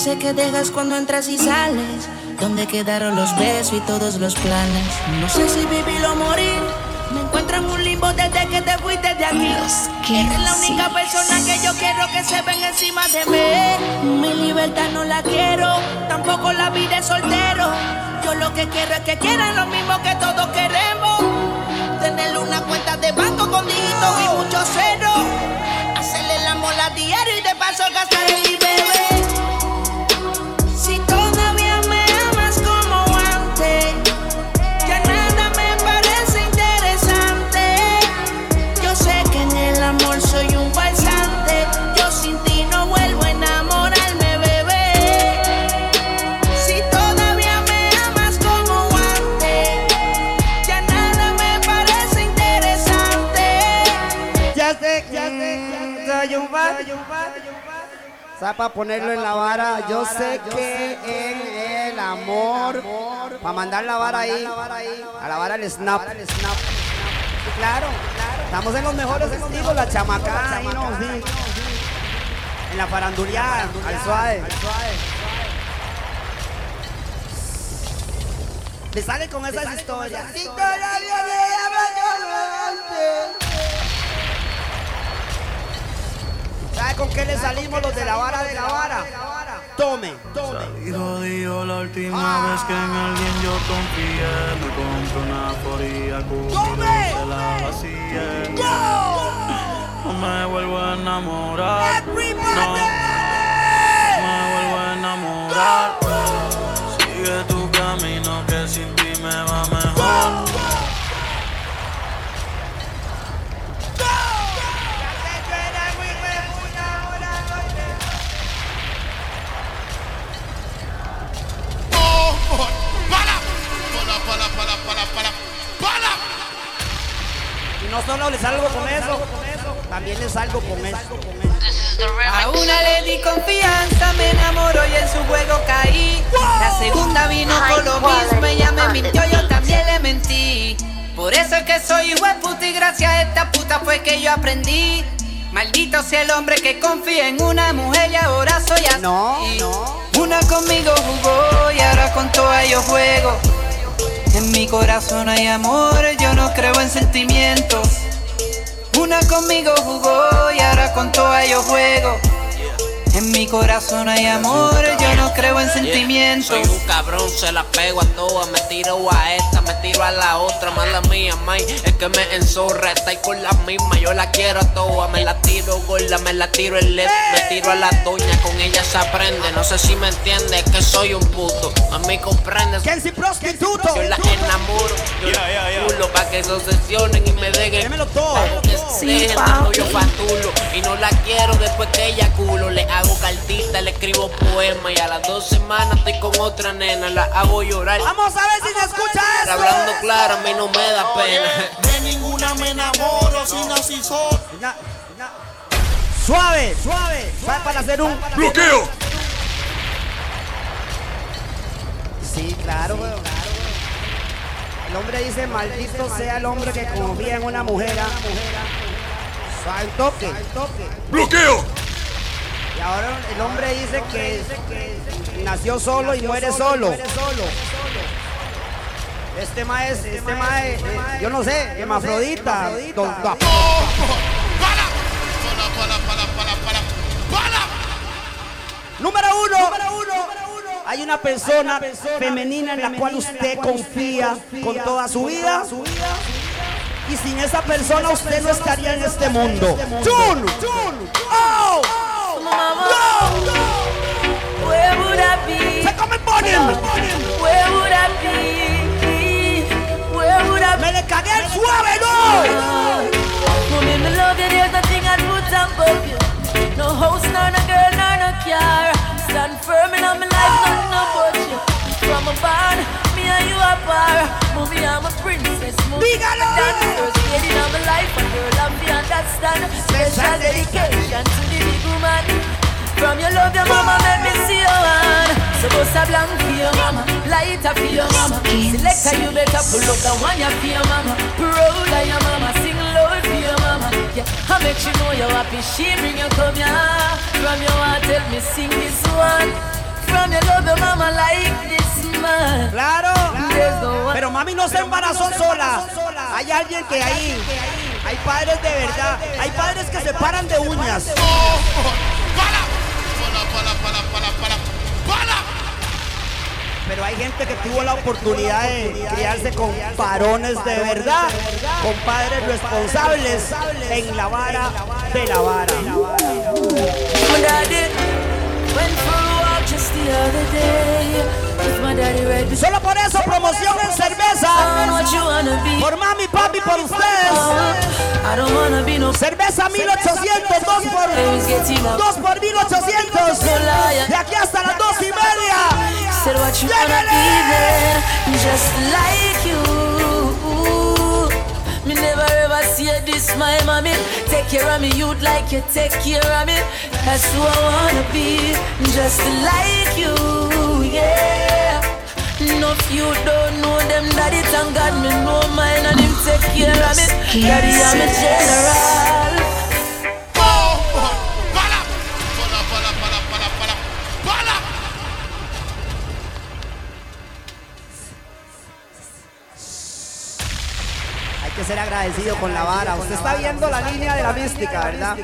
ese que dejas cuando entras y sales. Donde quedaron los besos y todos los planes. No sé si vivir o morir. Aquí. Eres la única persona que yo quiero que se ven encima de mí. Mi libertad no la quiero, tampoco la vida de soltero. Yo lo que quiero es que quieran lo mismo que todos queremos. Tener una cuenta de banco con dígitos y muchos ceros. Hacerle la mola diario y de paso gastar Para ponerlo en la vara, yo sé que en el amor, para mandar la vara ahí, a la vara el snap. Claro, estamos en los mejores estilos, la chamaca, ahí no, sí. En la faranduleada, al suave. Me sale con esas historias. Si todavía me ¿Sabe con qué le salimos los de la vara de la vara? Tome, tome. Y jodido la última vez que en alguien yo confié Me compré una foría cupido y se la vacié No me vuelvo a enamorar. No me vuelvo a enamorar. Sigue tu camino que sin ti me va mejor no solo les salgo con eso, también les salgo con eso. A una le di confianza, me enamoró y en su juego caí. La segunda vino con lo mismo, ella me mintió, yo también le mentí. Por eso es que soy hijo de puta y gracias a esta puta fue que yo aprendí. Maldito sea el hombre que confía en una mujer y ahora soy así. Una conmigo jugó y ahora con toda yo juego. En mi corazón hay amor, yo no creo en sentimientos. Una conmigo jugó y ahora con toda yo juego. En mi corazón hay amor, yo no creo en sentimientos. Soy un cabrón, se la pego a todas. Me tiro a esta, me tiro a la otra. Mala mía, may, es que me enzorra. Está con la misma, yo la quiero a todas. Me la tiro gorda, me la tiro el LED. Me tiro a la doña, con ella se aprende. No sé si me entiende, es que soy un puto. A mí comprendes. ¿Quién si prostituto? Yo la enamoro, yo la culo pa' que se obsesionen y me dejen. Démelo todo. Que Sí, dejen yo fatulo. Y no la quiero después que ella culo. Le hago cartita, le escribo poema. Y a las dos semanas estoy con otra nena, la hago llorar. Vamos a ver si se escucha eso. Hablando claro, a mí no me da pena. De ninguna me enamoro sin así soy. Suave, suave. Va para hacer un Bloqueo. Sí, claro, weón. El hombre dice, maldito sea el hombre que confía en una mujer. Al toque. Bloqueo. Y ahora el hombre dice que nació solo y muere solo. Este mae es, este mae, eh, yo no sé, hermafrodita. Don- don- Número uno. Hay una persona femenina en la cual usted confía con toda su vida. Y sin esa persona usted no estaría en este mundo. ¡Jun! ¡Oh! Where would I be? Se come Bonnie. Where would I be? Where would I be? Me le cagué el suave, no. Mommy, me love you, there's nothing I'd put above you. No house, nor no girl, nor no car. Stand firm in my life, nothing about you. From a and you are par. Mommy, I'm a princess. Mommy, I'm a dancer. Lady in my life, a girl, I'm the understand. Special dedication to the big woman. From your love, your mama make me see your hand. So bust a blank for your mama, light up for your mama. Selector, you better pull up the one you for your mama. Proud of your mama, sing loud for your mama. Yeah, I make you know you're happy. She bring you come here. From your heart, tell me sing this one. From your love, your mama like this Claro. Pero mami no se embarazó sola. Hay alguien que ahí. Hay padres de verdad. Hay padres que se paran de uñas. Pero hay gente que tuvo la oportunidad de criarse con varones de verdad, con padres responsables en la vara de la vara. Solo por eso promoción en cerveza. Por mami, papi, por ustedes. Cerveza 1800, 2 por, 2 por 1800. De aquí hasta las 2 y media. Said ever this, my mommy. Take care of me, you'd like you take care of me. That's who I wanna be, just like you, yeah. No, if you don't know them, daddy, thank God me know mine and him take care of me. Daddy, I'm a general. Ser agradecido con la vara. Usted está viendo la línea de la mística, ¿verdad?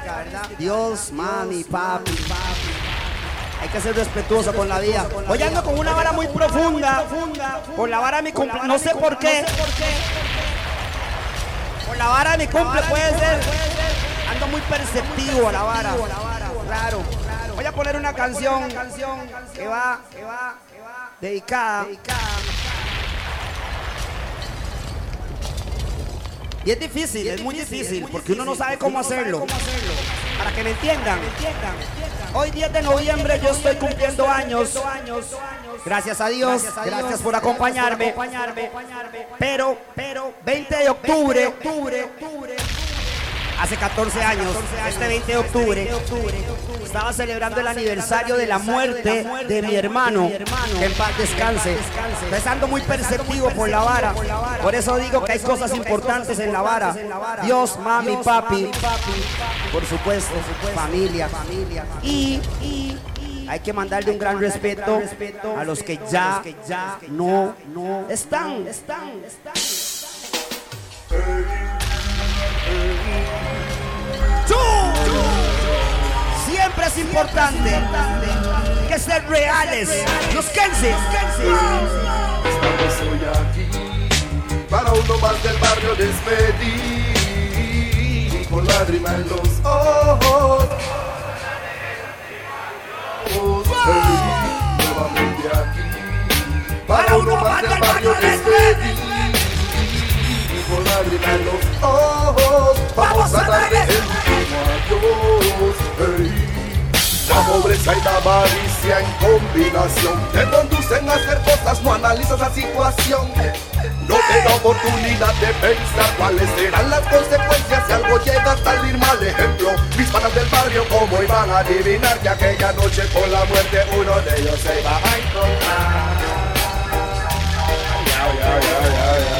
Dios, mami, papi. Hay que ser respetuoso con la vida. Hoy ando con una vara muy profunda. Con la vara mi cumple. No sé por qué. Con la vara mi cumple puede ser. Ando muy perceptivo a la vara. Claro. Voy a poner una canción que va, dedicada. Y es difícil, es muy difícil, porque uno no sabe cómo hacerlo. Para que me entiendan. Hoy 10 de noviembre yo estoy cumpliendo años. Gracias a Dios. Gracias por acompañarme. Pero, pero, 20 de octubre. Hace 14 años, este 20 de octubre, estaba celebrando el aniversario de la muerte de mi hermano, que en paz descanse. Empezando muy perceptivo por la vara. Por eso digo que hay cosas importantes en la vara. Dios, mami, papi, por supuesto, familia. Y hay que mandarle un gran respeto a los que ya no están. Siempre es importante que ser reales. Los Kenses. Estoy aquí para uno más del barrio despedir con lágrima en los ojos. Hey, nuevamente aquí para uno más del barrio despedir con lágrima en los ojos. Vamos a darle el último adiós. Hey. La pobreza y la avaricia en combinación te conducen a hacer cosas, no analizas la situación. No te da oportunidad de pensar cuáles serán las consecuencias si algo llega a salir mal. Ejemplo, mis panas del barrio, cómo iban a adivinar que aquella noche con la muerte uno de ellos se iba a encontrar. Ya, ya, ya, ya, ya.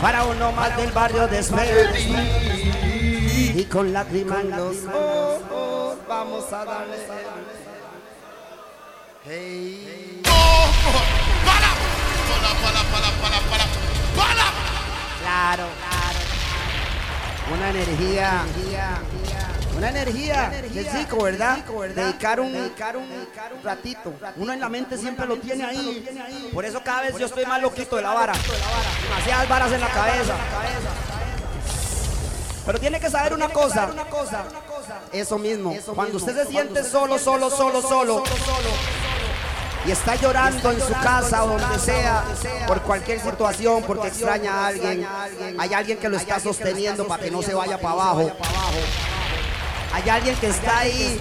Para uno más del barrio y con lágrimas en los ojos vamos a darle. Hey. Claro, claro. Una energía, una energía, es rico, ¿verdad? Dedicar un, un ratito. Uno en la mente siempre lo tiene ahí. Por eso cada vez yo estoy más loquito de la vara. Demasiadas varas en la cabeza. Pero tiene que saber una cosa. Eso mismo. Cuando usted se siente solo, solo, solo, solo. Y está llorando en su casa o donde sea, por cualquier situación, porque extraña a alguien. Hay alguien que lo está sosteniendo para que no se vaya para abajo. Hay alguien que está ahí.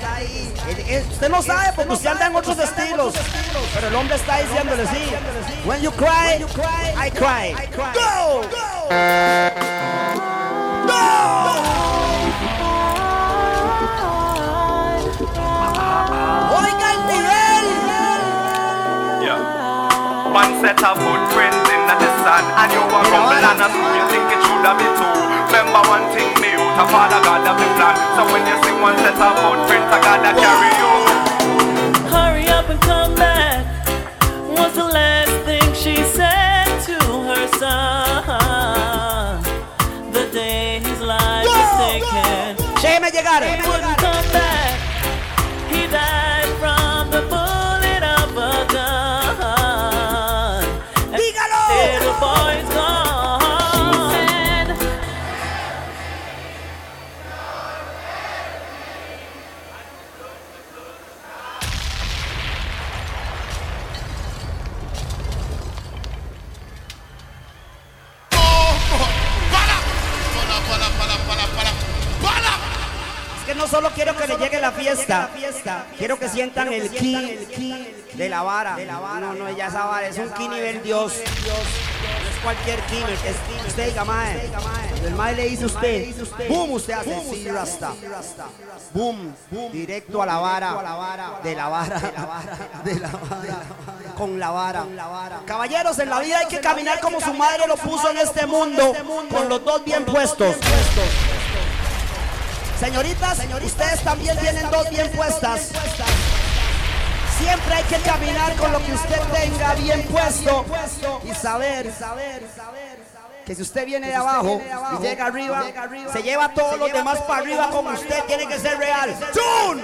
Eh, eh, Usted no sabe porque usted anda en otros estilos. Pero el hombre está diciéndole sí. When you cry, I cry. Go! Oiga el nivel. One set of footprints in the sand And you are rumble and soon you think it should have been two Remember one thing me out of Father God have the plan. So when you see one set of footprints I gotta carry you. Hurry up and come back. Was the last no solo quiero que le llegue la fiesta, quiero que sientan el ki de la vara. No, no, ya esa vara es un ki nivel Dios. No es cualquier ki, es usted diga mae. El mae le dice usted, boom, usted hace sí, rasta. Boom, directo a la vara, de la vara, de la vara, con la vara. Caballeros, en la vida hay que caminar como su madre lo puso en este mundo, con los dos bien puestos. Señoritas, ustedes también tienen dos bien puestas. Siempre hay que caminar con lo que usted tenga bien puesto y saber que si usted viene de abajo y llega arriba, se lleva a todos los demás para arriba como usted tiene que ser real. ¡Tune!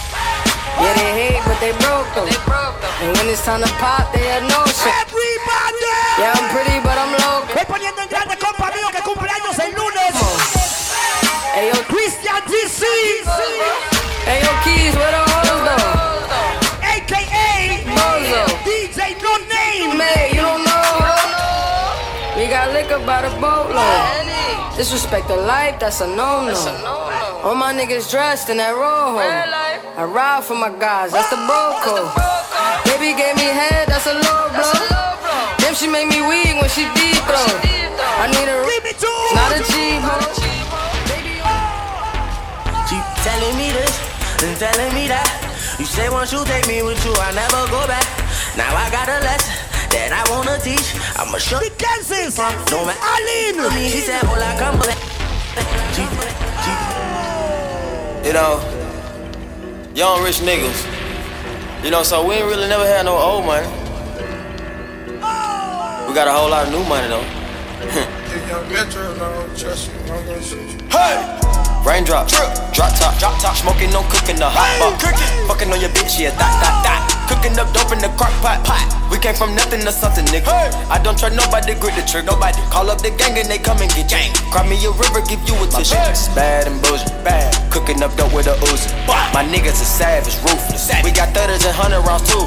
Yeah, they hate, but they broke them. And when it's time to pop, they have no shit. Everybody. Yeah, I'm pretty, but I'm local. Voy poniendo en grande compa mío que cumpleaños el lunes. Hey, yo, Christian DC. hey, yo, Keys, where the Disrespect the life, that's a no-no. All my niggas dressed in that rojo. I ride for my guys, that's the bro code. Baby gave me head, that's a low blow. Damn, she make me weak when she deep throw. I need a not a Jeep, ho. Keep telling me this and telling me that. You say once you take me with you, I never go back. Now I got a lesson that I wanna teach. I'ma show you Kansas. No man, Aline. She said, "Hola, come back." Oh. You know, young rich niggas. You know, so we ain't really never had no old money. Oh. We got a whole lot of new money though. Hey! Raindrop, drop top, drop top, smoking, no cooking the hot pot. Fucking on your bitch, yeah, dot, dot, dot. Cooking up dope in the crock pot, pot. We came from nothing to something, nigga. I don't try nobody, grip the trick, nobody. Call up the gang and they come and get gang. Cry me a river, give you a tissue. It's bad and bullshit, bad. Cooking up dope with a Uzi. My niggas are savage, ruthless. We got thudders and hundred rounds too.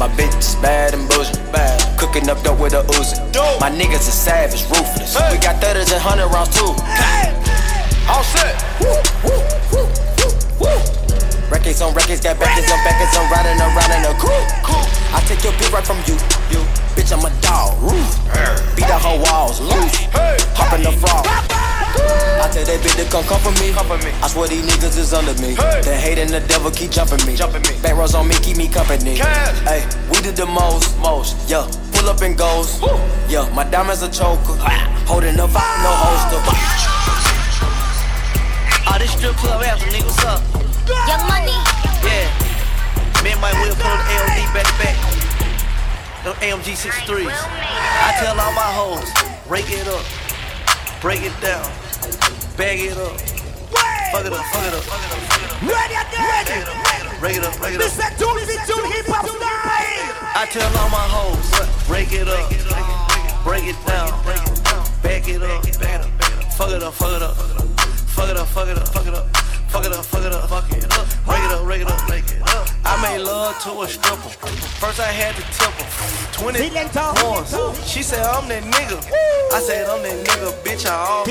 My bitch is bad and bullshit, bad. Cooking up dope with a Uzi. My niggas are savage, ruthless. We got thudders and hundred rounds too. All set. Records on records, got backers on backers, I'm riding around in a coupe. I take your bitch right from you. You, bitch, I'm a dog. Roof. Beat the whole walls loose. Hop in the frog. I tell that bitch to come come for me. I swear these niggas is under me. The hate and the devil keep jumping me. Back rows on me, keep me company. Hey, we did the most, most. Yeah, pull up and goes. Yeah, my diamonds a choker. Ah. Holding the vibe, no holster. All this strip club ass, nigga, what's up? Young money. Yeah. Me and my wheel pull the AOD back to back. Them AMG 63s. I tell all my hoes, break it up, break it down, bag it up, fuck it up, fuck it up, fuck it up, fuck it up. Ready again. Break it up, break it up. Mr. Tuesday Tune Hip Hop Style. I tell all my hoes, break it up, break it down, back it up, fuck it up, fuck it up, fuck it up, fuck it up, fuck it up, fuck it up, fuck it up, fuck it up, break it up, break it up, break it up. I made love to a stripper. First I had to tip her. 20 ones. She said I'm that nigga. I said I'm that nigga, bitch. I all.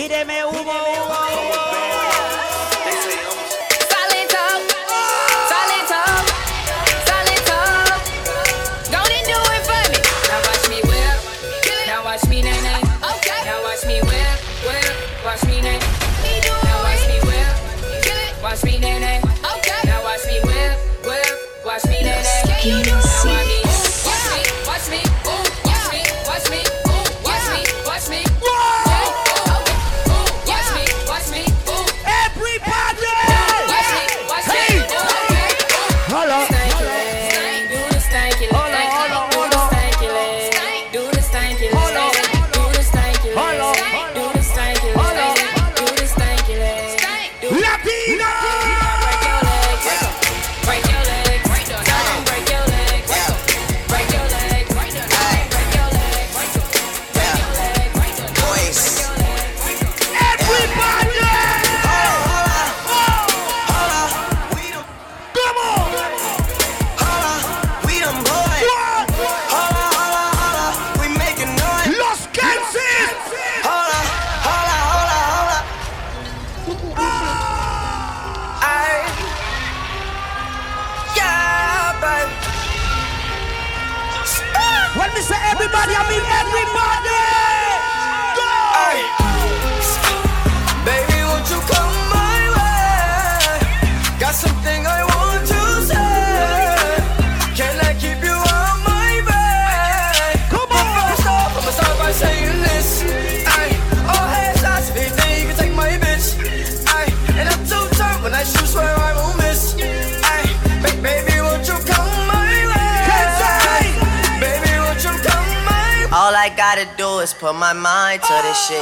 is put my mind to this shit.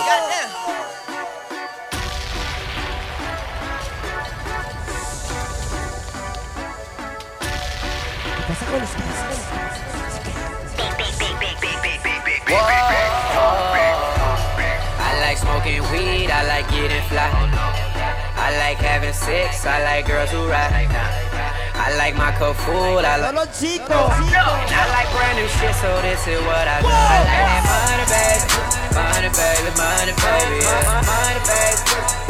Whoa. I like smoking weed, I like getting fly. I like having sex, I like girls who ride. I like my cup full, I like los chicos. And I like brand new shit, so this is what I do. I like that money, baby, money, baby, money, baby, money, baby,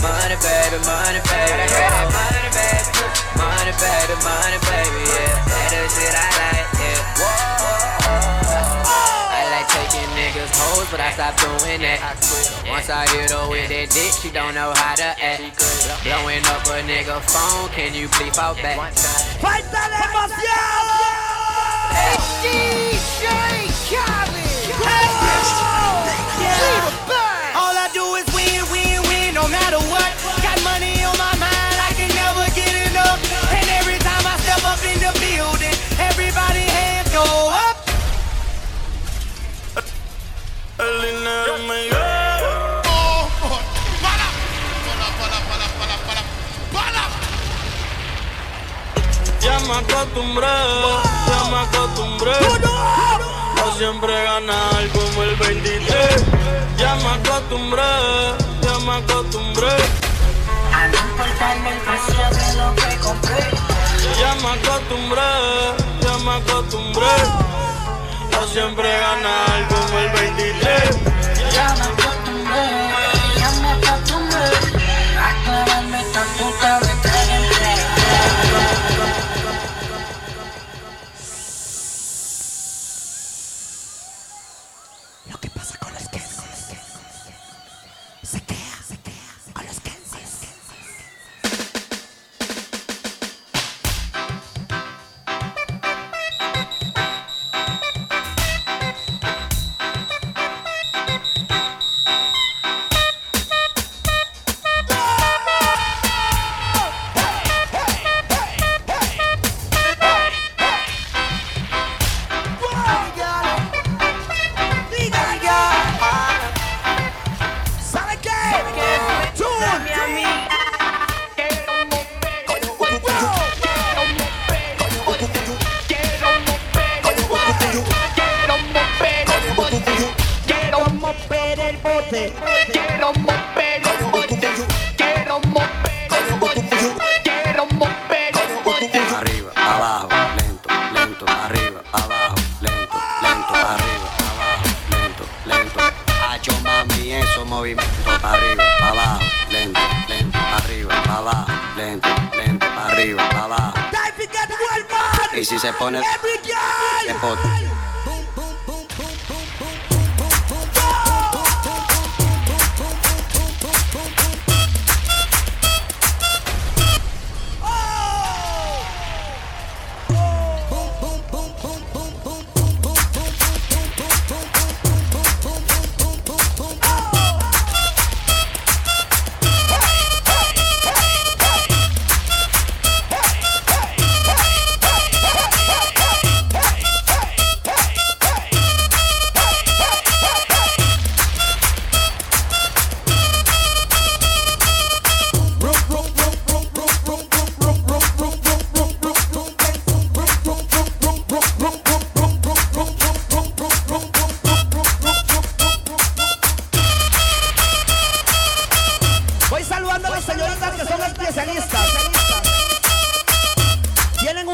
money, baby, money, baby, money, baby, money, baby, money, baby, yeah. That is shit I like, niggas hoes, but I stopped doing that. Once I hit her with that dick, she don't know how to act. Blowing up a nigga phone, can you please fall back? ¡Falta de emoción! DJ Khaled. All I do is win, win, win, no matter what. El dinero me llega. Oh, oh, para, para, para, para, para, para. Ya me acostumbré, ya me acostumbré a siempre ganar como el 23. Ya me acostumbré, ya me acostumbré. A no importarme el precio de lo que compré. Ya me acostumbré, ya me acostumbré siempre ganar como el 23. Ya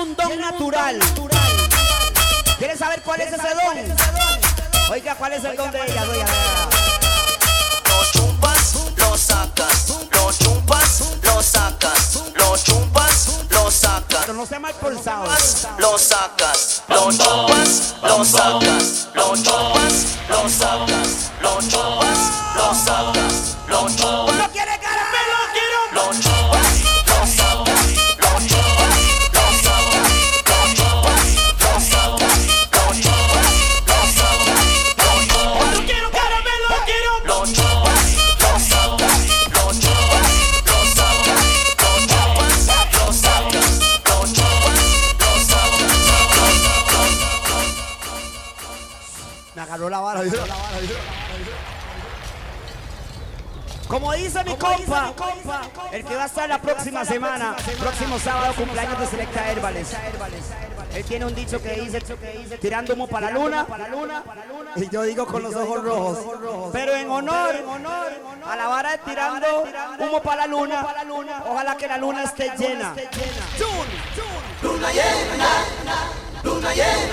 un don natural. ¿Quieren saber cuál es ese don? Oiga, ¿cuál es el don de? Oiga, Lo chupas, lo sacas, lo chupas, lo sacas, lo chupas, lo sacas. Pero no sea mal forzado. Lo sacas, lo chupas, lo sacas, lo chupas, lo sacas, lo chupas, lo sacas, lo chupas. No quiere caramelo, quiero. Lo chupas, Como dice mi compa, el que va a estar la próxima semana, próximo sábado, cumpleaños de Selecta Herbales. Él tiene un dicho que dice, tirando humo para la luna, y yo digo con los ojos rojos. Pero en honor a la vara de tirando humo para la luna, ojalá que la luna esté llena. Luna llena, yeah.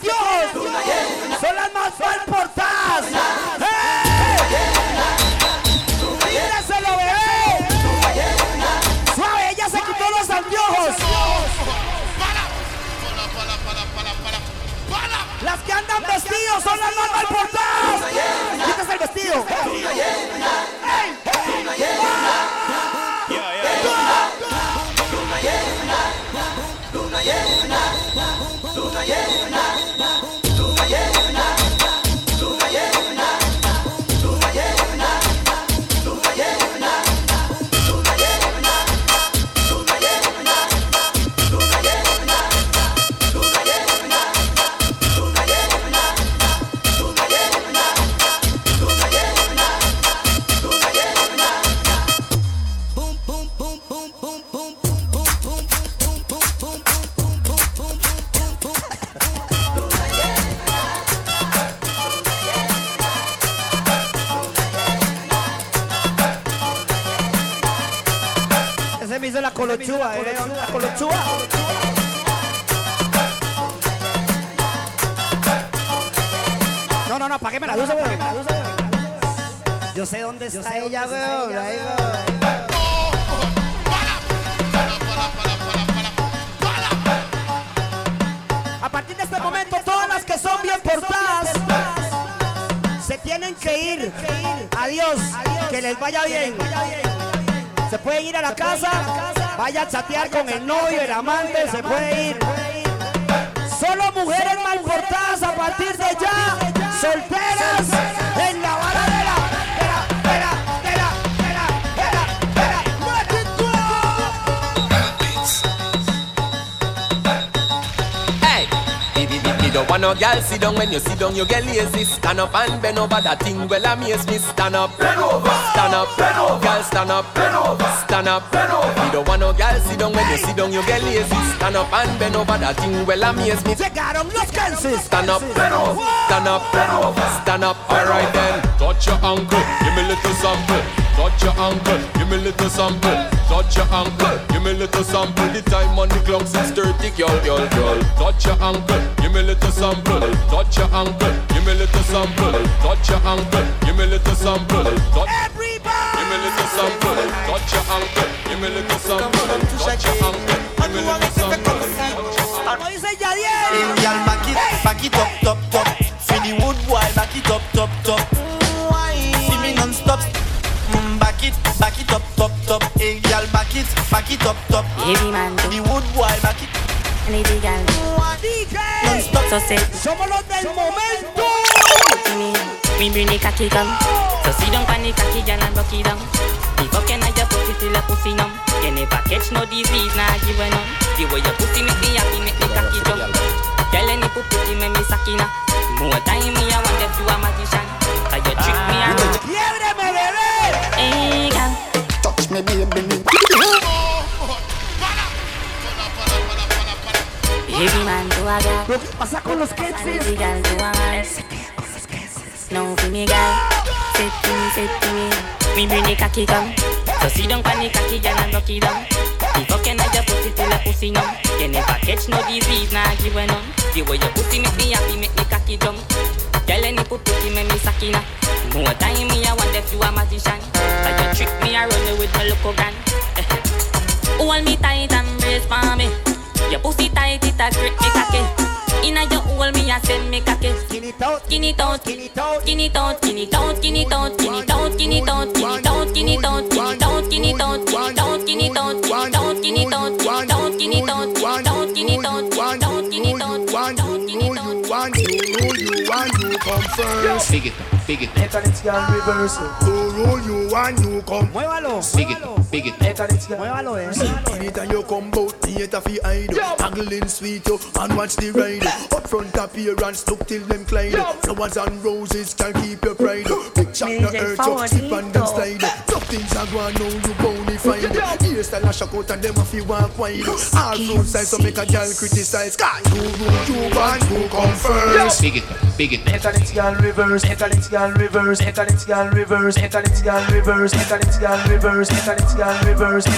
Dios son las más mal portadas. Se lo ¡Ella se quitó los anteojos! Las que andan son las más mal portadas. Quítese el vestido. ¡Tú. La eh, la. No, no, no, apágueme la luz, weón. Yo sé dónde está ella, weón. ahí, weón. A partir de este momento, todas las que son bien portadas se tienen que ir. Adiós, que les vaya bien. Se pueden ir a la casa, vaya a chatear con el novio, el amante, se puede ir. Solo mujeres mal portadas a partir de ya, solteras baby, baby, don't want no girl sit down when you sit down, you get lazy. Stand up and bend over that thing. Well, amaze me. Stand up, bend over, stand up, bend over, girl, stand up, bend over, stand up, bend over. You don't want no girl sit down when you sit down, you get lazy. Stand up and bend over that thing. Well, amaze me. Llegaron los Kansas. Stand up, stand up, stand up, stand up. Alright then. Touch your ankle, give me a little sample. Touch your ankle, give me a little sample. Touch your ankle, give me a little sample. The time on the clock 6:30, girl, girl, girl. Touch your ankle, give me a little sample. Touch your ankle, give me little sample. Touch your ankle, give me little sample. Touch Everybody, give me little sample. Touch your ankle, give me little sample. Touch your ankle, give me little sample. Como dice Yadiel. Hey, girl, back it, back it up, top, top. Feel the wood boy, back it up, top, top. See me non-stop. Mm, back it, back it up, top, top. Hey, girl, back it, back it up, top. Heavy man, The wood boy, back it. Lady girl. DJ. So say, Somos los del momento. to me, me bring the cocky come. So sit down on the cocky girl and rock it down. The fucking I just put it till a pussy numb. You never catch no disease, nah give a none. The way your pussy make me happy, make me cocky jump. Girl, any pussy make me sakina. More time me I want if you a magician. Cause you trick me around. ¡Quiebreme, bebé! Hey, girl. Touch me, baby, Heavy man to a girl. ¿Qué pasa con los Kansas? Heavy girl to a man. No for me girl. Say to me, say to me. Me bring the cocky come. So sit down on the cocky girl and rock it down. The fucking just put it till a pussy numb. You never catch no disease, nah give a none. The way your pussy make me happy, make me cocky jump. Girl, any pussy make me sakina. More time me I want if you a magician. Cause you trick me I run you with my local gun. Hold me tight and brace for me. Your pussy tight, it a grip me cocky. Inna your hole, me a send me cocky. Skin it out, skin it out, skin it out, skin it out, skin it out, skin it out, skin it out, skin it out, skin it out, skin it out, skin it out, skin it out, skin it out, skin it out, skin it out, skin it out, come first. Big it, big it. Mechanics can reverse. Who rule you one, you come. Muévalo. Big it, big it. Mechanics can. Muévalo, eh. Anytime you come bout theater fi hide Haggling sweet you and watch the ride Up front appearance look till them glide Flowers and roses can keep your pride Big shot no earth up slip and them slide Tough things are going now you bonafide Hairstyle a shock out and them a fi walk wide All road size so make a girl criticize Cause you rule you want you come first Big it, big it. Mechanics reverse, reverse, reverse, reverse, reverse, reverse.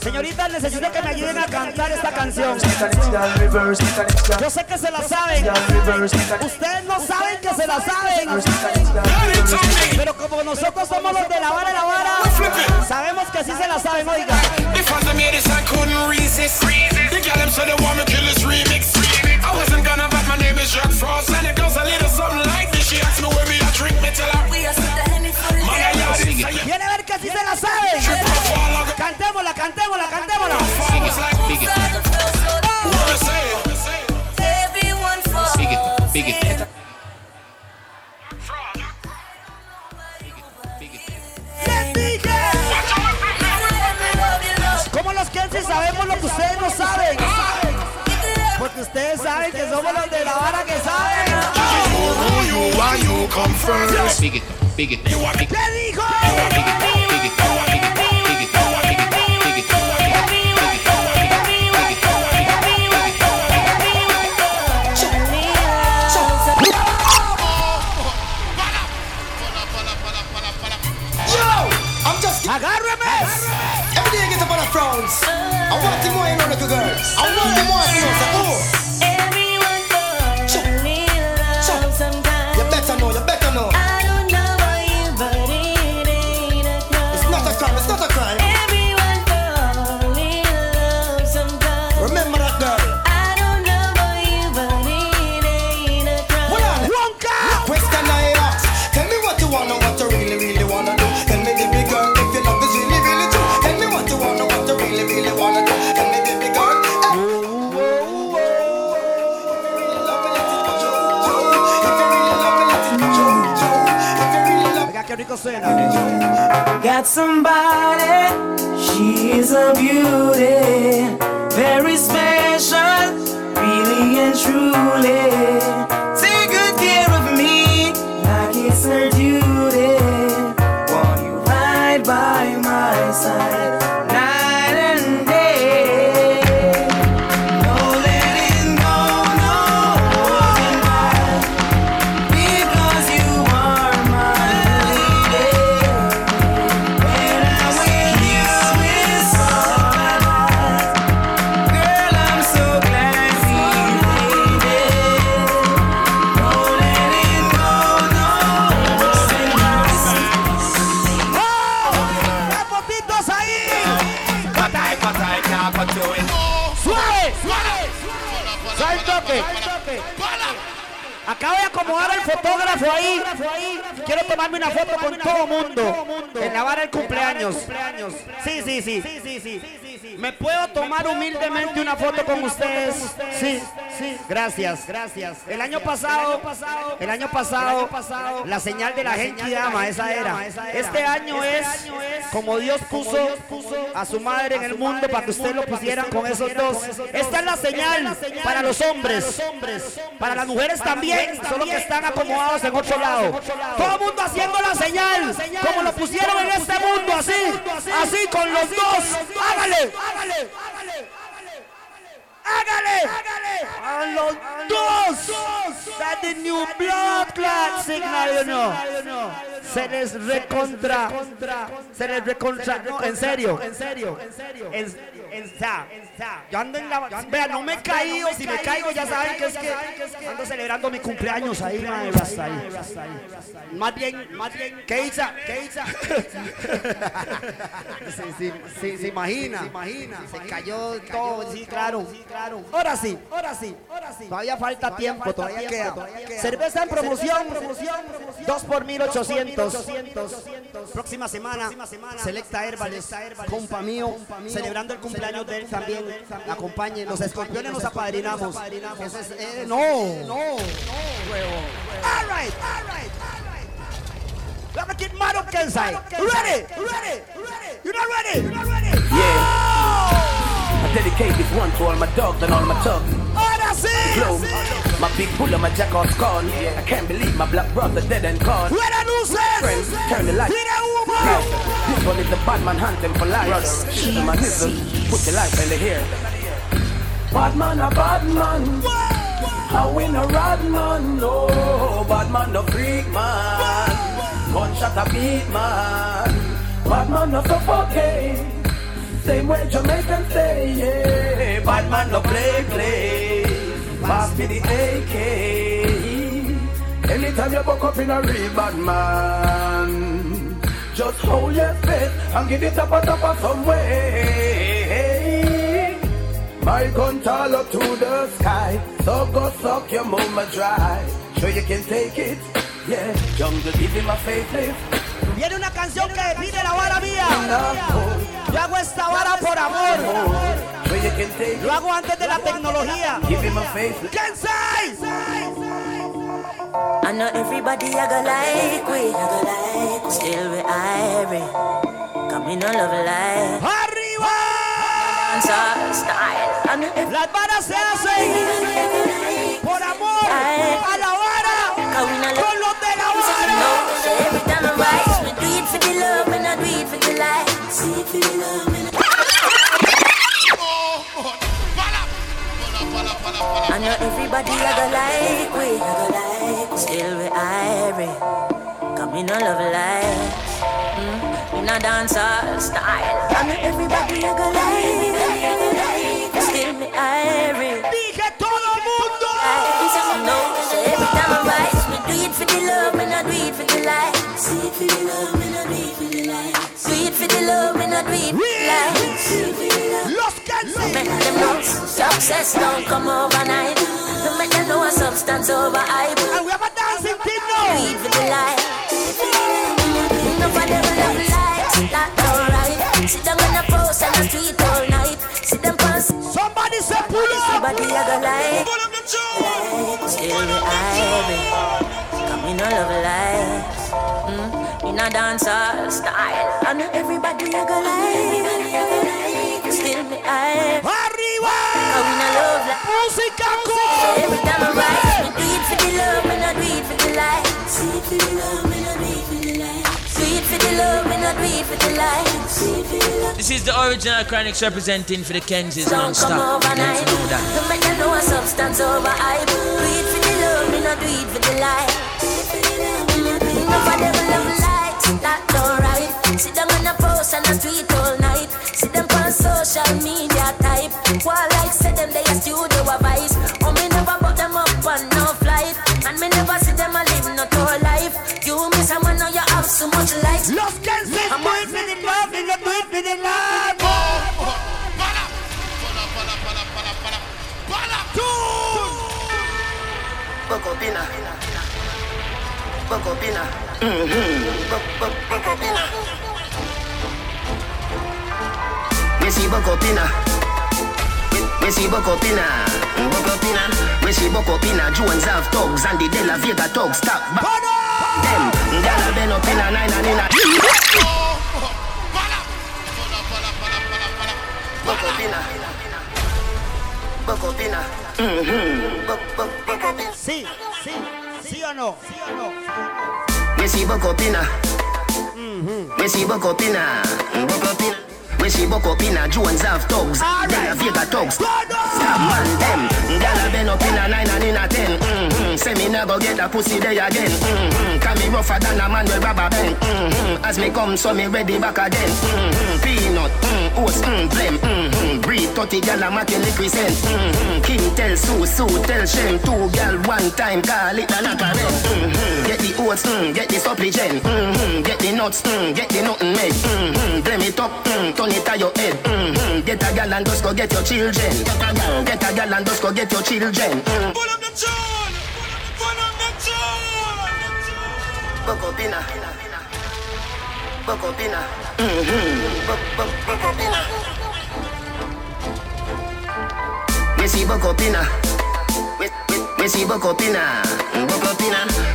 Señoritas, necesito que me ayuden a cantar esta canción. Yo sé que se la saben. Ustedes no saben que se la saben. Pero como nosotros somos los de la vara, la vara, sabemos que sí se la saben, oiga. Because I made this, I couldn't resist. The girl them said they want me kill this remix. I wasn't gonna, but my name is Jack Frost, and it goes a little something like this. She asked me where me a drink, me tell her we are Man, I. Viene a ver que sí se la saben. Cantémosla, cantémosla, cantémosla. Big it, big it. Como los que sabemos lo que ustedes no saben. ustedes saben que somos los de la vara que saben. ¿Qué dijo? I get up on a frowns. I want to more, you know, little girls. I want to more, you know, so, girls. Got somebody, she's a beauty, very special, really and truly. Fotógrafo ahí. Quiero tomarme una foto con todo mundo. En la vara del cumpleaños. Sí, sí, sí. ¿Me puedo tomar humildemente una foto con ustedes? Sí, sí. Gracias, gracias. El año pasado, el año pasado, la señal de la gente llama, esa era. Este año es como Dios puso a su madre en el mundo para que ustedes lo pusieran con esos dos. Esta es la señal para los hombres, para las mujeres también, solo que están acomodados en otro lado. Todo el mundo haciendo la señal, como lo pusieron en este mundo, así, así con los dos. Hágale, hágale, hágale. A los dos. That's the new blood clot signal, you know. Se les recontra. Se les recontra. No, en serio. En serio. En, en, sa- Yo ando en la. Vea, no me he caído. Si me caigo, ya saben que es que ando celebrando mi cumpleaños ahí, madre. Hasta ahí. Más bien, más bien. ¿Qué hizo? ¿Qué hizo? Se imagina. Se cayó todo. Sí, claro. Ahora sí, ahora sí. Todavía falta tiempo, todavía queda. Cerveza en promoción, 2 por 1800. Próxima semana, Selecta Herbales, compa mío, celebrando el cumpleaños de él también. Acompañen, los escorpiones nos apadrinamos. Eh, no, no, huevo. All right, all right, all right. Get mad up, Kensai. Ready? You ready? You not ready? You not ready? Yeah. I dedicate this one to all my dogs and all my thugs. Ahora sí. Globe. My big bull and my jack off gone. I can't believe my black brother dead and gone. Where the news Friends, turn the light. Right. This one is the bad man hunting for life. Brother, my nizzle. Put the life in the hair. Bad man, a bad man. How in a rad man, no. Bad man, no freak man. Gunshot a beat man. Bad man, no suffocate. Same way Jamaicans say, yeah. Bad man, no play, play. Pass me the AK. Anytime you buck up in a real bad man, just hold your faith and give it up a top of some way. My gun tall up to the sky, so go suck your mama dry. Sure you can take it, yeah. Jungle give him a facelift. Viene una canción que pide la vara mía. Yo hago esta vara por amor. Lo hago antes de la tecnología. Give him a facelift. Kensai. I know everybody I go like we, I go like we. Still we irie. Come in all love life. Arriba. Las varas se hacen por amor light. See for love, me. I know everybody I go like we, I go like. Still we irie. Come in all love life. Mm, in a dancer style. I know everybody I go like. Still me irie. Dije todo mundo. No, so every time I rise, me do it for the love, me not do it for the light. Love, me not do it the light. See it for love. Los Kensai. Make them know success don't come overnight. No make them know a substance over hype. And we have a dancing team now. Do it for the light. Nobody will love lights, that's alright. Sit down on the post and the street all night. Sit them pass. Somebody say pull up. Somebody I go like. Still the ivy. Come in all of life. Mm, in a dancer style. And everybody I go like. Still me ivy. Arriba. Come in a love life. Música So con. every time I rise, me do it for the love, me not do it for the light. See it for the love, me not do it for the light. Do it for the love, me not do it for the light. See it for the love. This is the original Chronixx representing for the Kensis Don't come non-stop. You overnight. need know that. Don't make them know a substance over hype. Do it for the love, me not do it for the light. Nobody will love that's alright. Sit down on the post and the street all night. See them on social media type. While like say them they a studio a vice. Oh me never put them up on no flight. And me never see them a live no tour life. You miss someone know you have so much likes. Los Kensai. Do it for the love. Me not do it for the love. Poco pina. Poco pina. Poco pina. Me see Poco pina. Me see Poco pina. Poco see Poco. Jones Ave and the De La Vega. Stop. Them. Gala been up in a nine and in a. Poco pina. Poco pina. Mhm. Poco pina. Sí, sí, sí no. Sí o no. See Boko Pina. Me see Boko Pina. Boko Pina. Me see Boko Pina. Jones Ave thugs. De La Vega thugs. Stop man them. Gala been up in a nine and in a ten. Mm-hmm. Say me never get that pussy there again. Mm-hmm. Can me rougher than a man with rubber band. Mm-hmm. As me come, so me ready back again. Mm-hmm. Peanut, mm, oats, mm, blem. Mm-hmm. Breathe 30 gal a make liquid send. Mm-hmm. Kim tell Sue, Sue tell Shem. Two gal one time call it a knock a mm-hmm. Get the oats, mm, get the supplicant. Mm-hmm. Get the nuts, mm, get the nothing made. Mm-hmm. Blame it up, mm, turn it to your head. Mm-hmm. Get a gal and just go get your children. Get a gal, get a gal and just go get your children. Mm. Pull up the tune. Pull up the tune. Buck up inna. Buck up inna. Buck, buck, buck up inna. See buck up inna. Me, me see. Buck up inna.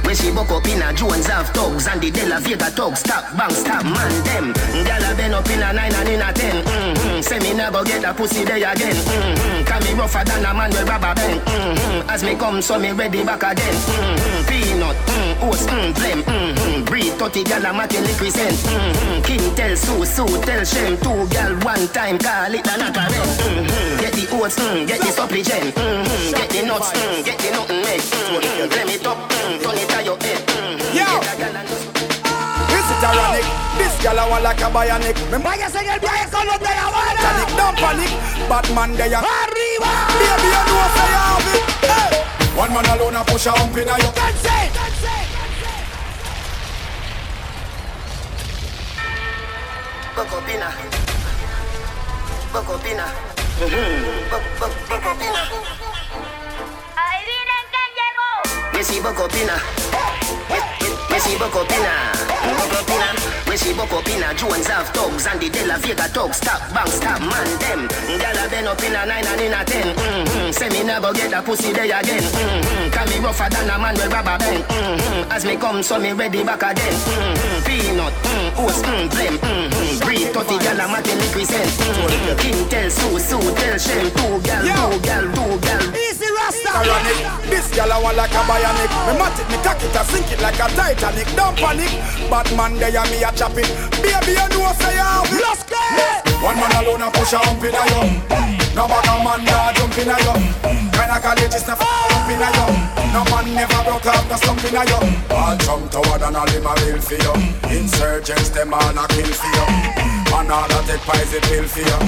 Me see inna. Jones Ave thugs and the De Vega thugs. Stop, bang, stop, man, them. Gyal a been up inna nine and inna ten. Mm-hmm. Say me never get a pussy there again. Mm-hmm. Can me rougher than a man with rubber band. Mm-hmm. As me come, so me ready back again. Mm-hmm. Peanut, mm, oats, mm, blem. Mm-hmm. Breed 30 gyal a make liquid. Mm-hmm. King tell Sue, Sue tell Shem. Two gyal one time call it a knock mm-hmm. Get the oats, mm, get the supplicant. Mm-hmm. Get the nuts, mm, get the nothing. Mm-hmm. It mm, it. Mm-hmm. Yo. This gal a want like a bionic. Me Váyase en el viaje con los de Habana. Panic, don't panic. Batman they a Arriba. Baby, you know say you have it. Hey. One man alone a push a hump inna you. That's it. Inna. Buck up inna. Mm-hmm. Up inna. Me see buck up inna. Jones Ave thugs and the De La Vega thugs. Stop, bang, stop, man, them. Gyal a been up inna nine and inna ten. Mm-hmm. Say me never get a pussy there again. Mm-hmm. Can me rougher than a man with rubber band. Mm-hmm. As me come, so me ready back again. Mm-hmm. Peanut, mm, oats, mm, blem. Mm-hmm. Breed 30 gyal a make liquid send. Mm-hmm. King tell Sue, Sue tell Shem. Two gyal, two gyal, two gyal. Easy Rasta. Ironic. This gal a want like a bionic. Me mat it, me cock it, I sink it like a Titanic. Don't panic. Batman they a me a chop it. Baby, you know say you have it. Let's go. One man alone a push a hump inna you. No back a man nah jump inna you. Kinda college is not jump inna you. No man never broke out the slump inna you. All jump toward and all him a real for you. Insurgents them all a kill for you. Man all a take poison pill for you.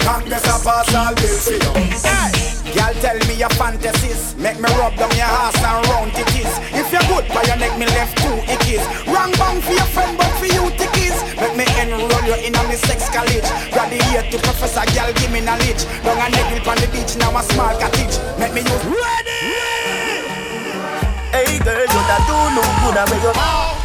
Congress a pass all bill for you. Hey. Girl, tell me your fantasies. Make me rub down your ass and round it is. If you're good, by your neck, me left two ickies. Wrong bang for your friend, but for you tickies. Make me enroll you in a me sex college. Graduate to professor, girl, give me knowledge. Down a niggle on the beach, now a small cottage. Make me use ready. Hey girl, you da do look good and make you.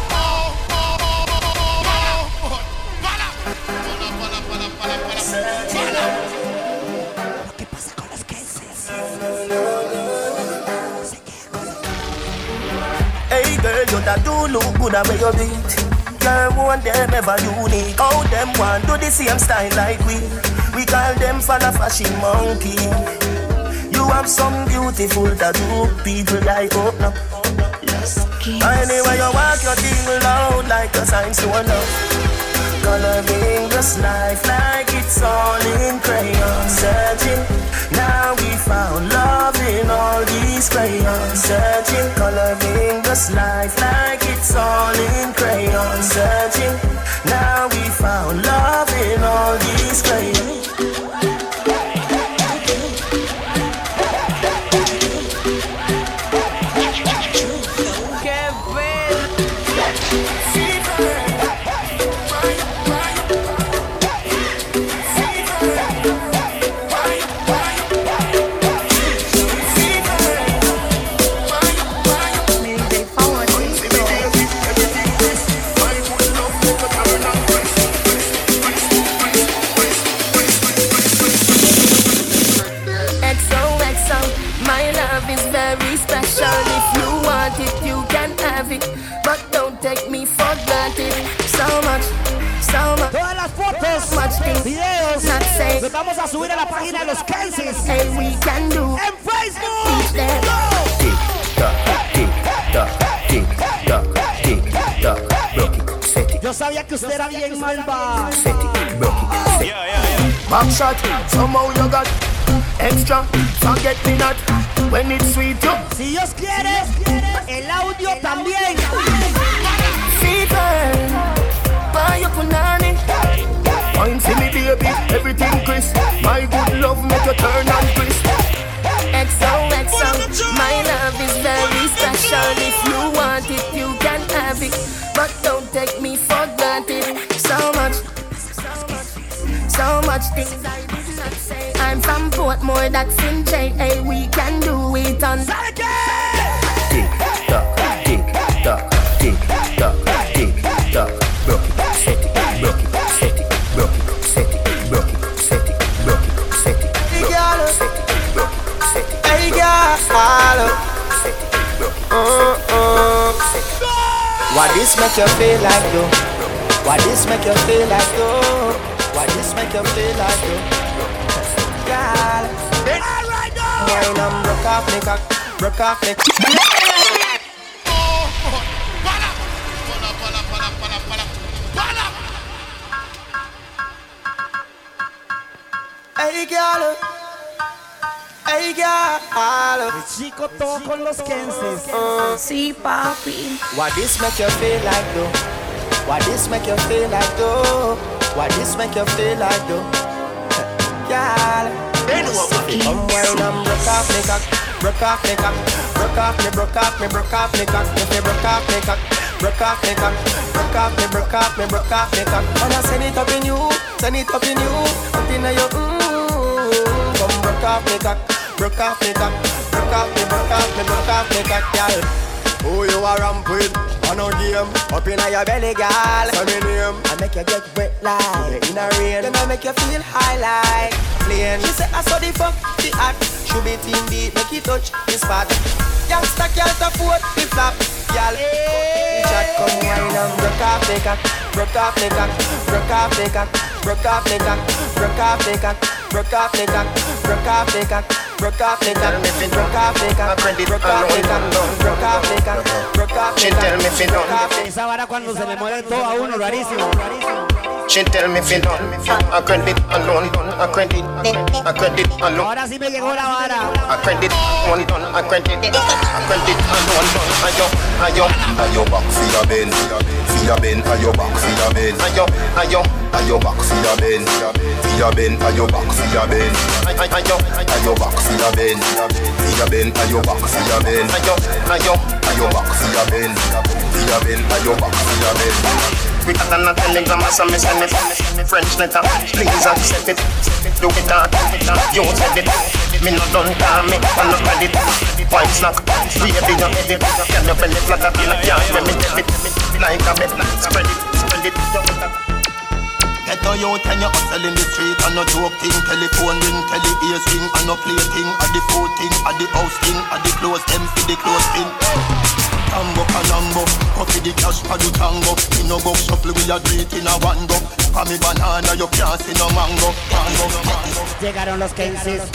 Hey girl, you do look good and make you beat. Girl, one them ever unique. How them want do the same style like we? We call them of fashion monkey. You have some beautiful tattoo, people like oh, open up. Anyway, you walk your thing loud like a sign to a love. Coloring this life like it's all in crayon. Searching, now we found love in all these crayons. Searching, coloring this life like vamos a subir a la página de los Kensis. Hey, we can do. En Facebook. Teach them. Tick tock, tick tock, tick tock, tick tock. Broke it, set it, Yo sabía que usted era bien malva. set it, broke it, set it. Back shot, somehow you got extra. Forget me not when it's sweet you. Si Dios quiere, el audio también. Fever, buy your punani. Wine for me baby, everything crisp. My good love make you turn and crisp. XOXO, my love is very special. If you want it, you can have it. But don't take me for granted. So much, so much things I did not say. I'm from Portmore, that's in JA. We can do it on. Saturday! Broke it, Uh-uh. Why this make you feel like though? Why this make you feel like though? Why this make you feel like though? Girl, alright now. wine and broke off me cock, broke off me. Hey, girl. Hey, girl. Chico todo con los Kenses. Sí, papi. Why this make you feel like though? Why this make you feel like though? Why this make you feel like though? Girl, come wine and broke off me cock, broke off me cock, broke off me, broke off me, broke off me cock, if you broke off me cock, broke off me cock, broke off me, broke off me, broke off me cock. Wanna send it up in you, send it up in you, up in your mm. Come broke off me cock, broke off me cock, broke off me, broke off me, broke off me cock, girl. Who you a ramp with? On no game Up inna your belly, girl Say me name I make you get wet like In a rain Then I make you feel high like Plane She say I saw the fuck the hot Should be team beat Make it touch the spot Youngster can't afford the flap Girl Chat come wine and broke off the cock Broke off the cock Broke off the cock Broke off the cock Broke off the cock Broke off the cock Broke off the cock Broke off the cock Broke off the cock Broke off the cock Broke off the cock Broke off the cock Broke off the Esa vara cuando se le mueve todo a uno, rarísimo. She tell me fi done A credit alone A credit A credit alone. Ahora sí me llegó la vara. A credit one done A credit A credit alone. Done Ayo Ayo. Ayo back for your bend, for your bend, ayo back for your bend, Ayo Ayo ayo back for your bend, for your bend, ayo back for your bend, Ayo ayo back for your bend, for your bend, ayo back for your bend, Ayo ayo back for your bend, for your bend, ayo back for your bend. We got an a telegram me send it French letter. Please accept it Do it on You said it Me no done call me I no credit Wine snack Baby you edit Can you belly flat up in a yard Let me debit Like a bet Spread it Spread it You want that Get a youth and you hustle in the street. And no joke thing Telephone ring Tele ears ring And no play thing A the food thing A the house thing A the clothes them For the clothes thing. Tango Panambo Coffee the cash for the tango. In no box shuffle we a do it in a one go. For me banana you can't see no mango. Mango, mango Llegaron los Kenses. Se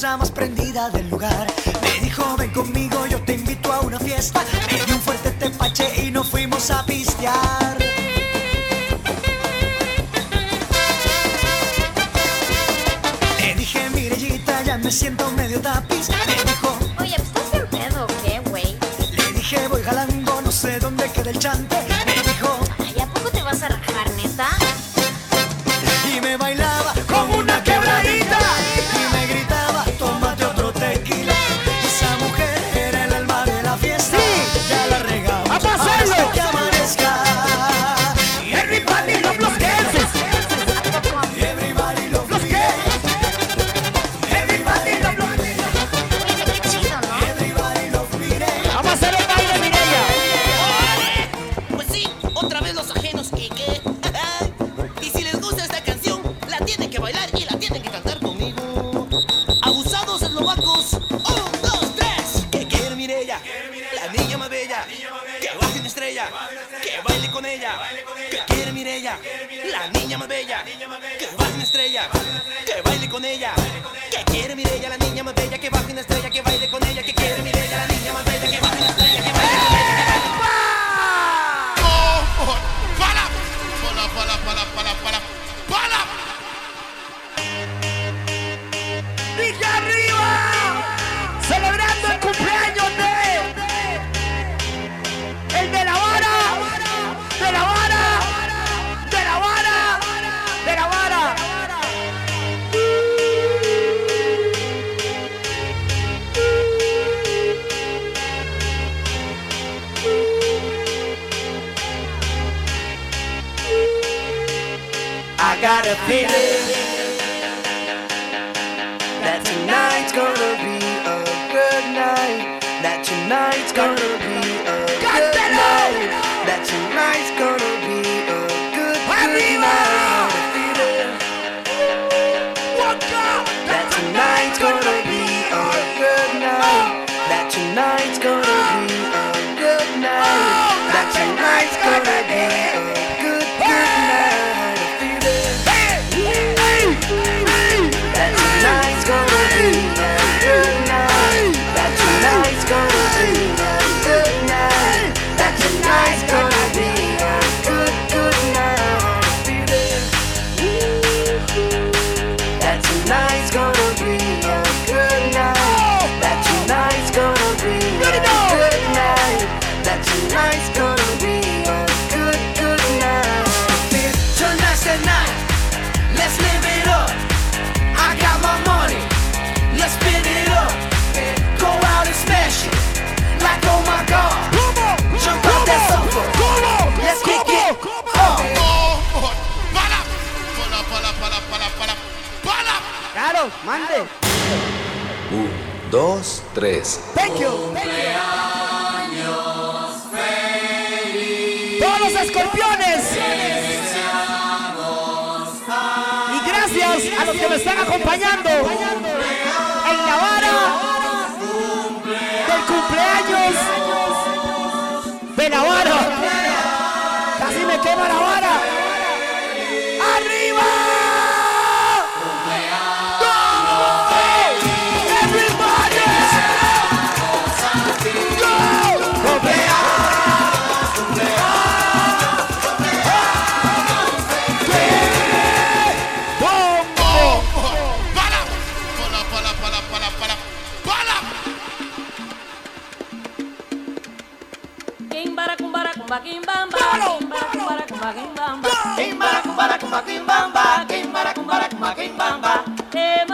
chamas prendidas. Calzados eslovacos dos, tres. Thank you. Feliz, Todos los escorpiones. Y gracias a los que me están acompañando en la del cumpleaños. cumbamba, quimbamba, quimbara, cumbara, cumba, quimbamba. Quimbara, cumbara, cumba, quimbara, cumbara, cumba.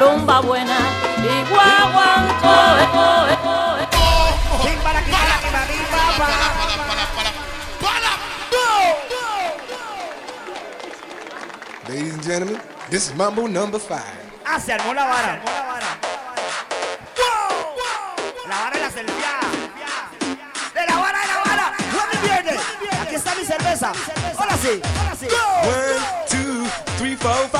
rumba buena y Ladies and gentlemen, this is Mambo number five. Ah, se armó la vara. La la. De la vara de la vara. Aquí está mi cerveza. Ahora sí. Ahora sí. One, two, three, four, five.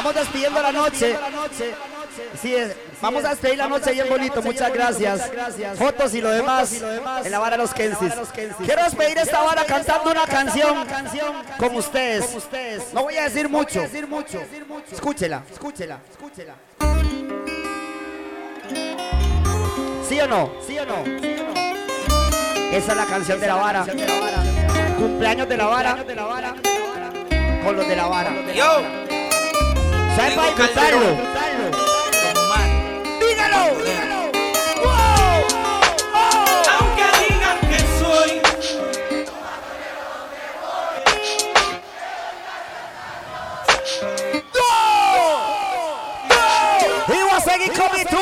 Vamos despidiendo la noche. Sí, es- vamos a despedir la noche bien bonito, muchas gracias. Fotos y lo demás en la vara de los Kensis. Quiero despedir esta vara cantando una canción como ustedes. No voy a decir mucho. Escúchela, escúchela, escúchela. ¿Sí o no? ¿Sí o no? Esa es la canción de la vara. Cumpleaños de la vara. Con los de la vara. Yo. ¿Saben para Tengo disfrutarlo? calderón. Como man. ¡Dígalo! Aunque digan que soy Y voy a seguir con mi tumba.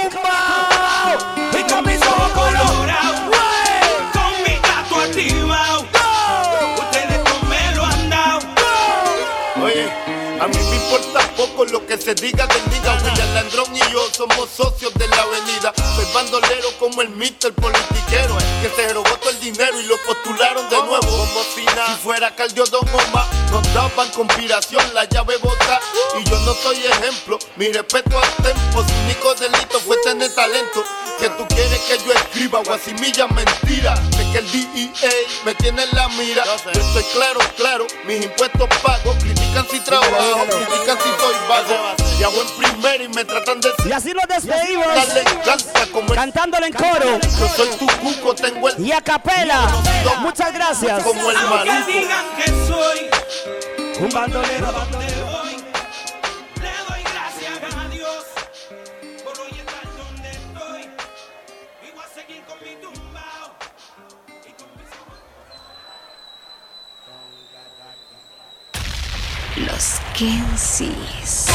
Poco lo que se diga del nigga William Landrón y yo somos socios de la avenida. Soy bandolero como el mister politiquero Que se robó todo el dinero y lo postularon de nuevo. Como si nada, si fuera Cardiodón Goma Nos daban conspiración, la llave bota. Y yo no soy ejemplo, mi respeto al tempo Su único delito fue tener talento. Que tú quieres que yo escriba guasimilla mentira de que el DEA me tiene en la mira. Yo estoy claro, claro, mis impuestos pago critican si trabajo, critican si soy y hago en primera y me tratan de Y así nos despedimos. Cantándole en coro. yo soy tu cuco, tengo el Y a capela. Muchas gracias. como el Aunque maluco digan que soy Un bandolero. Kensis.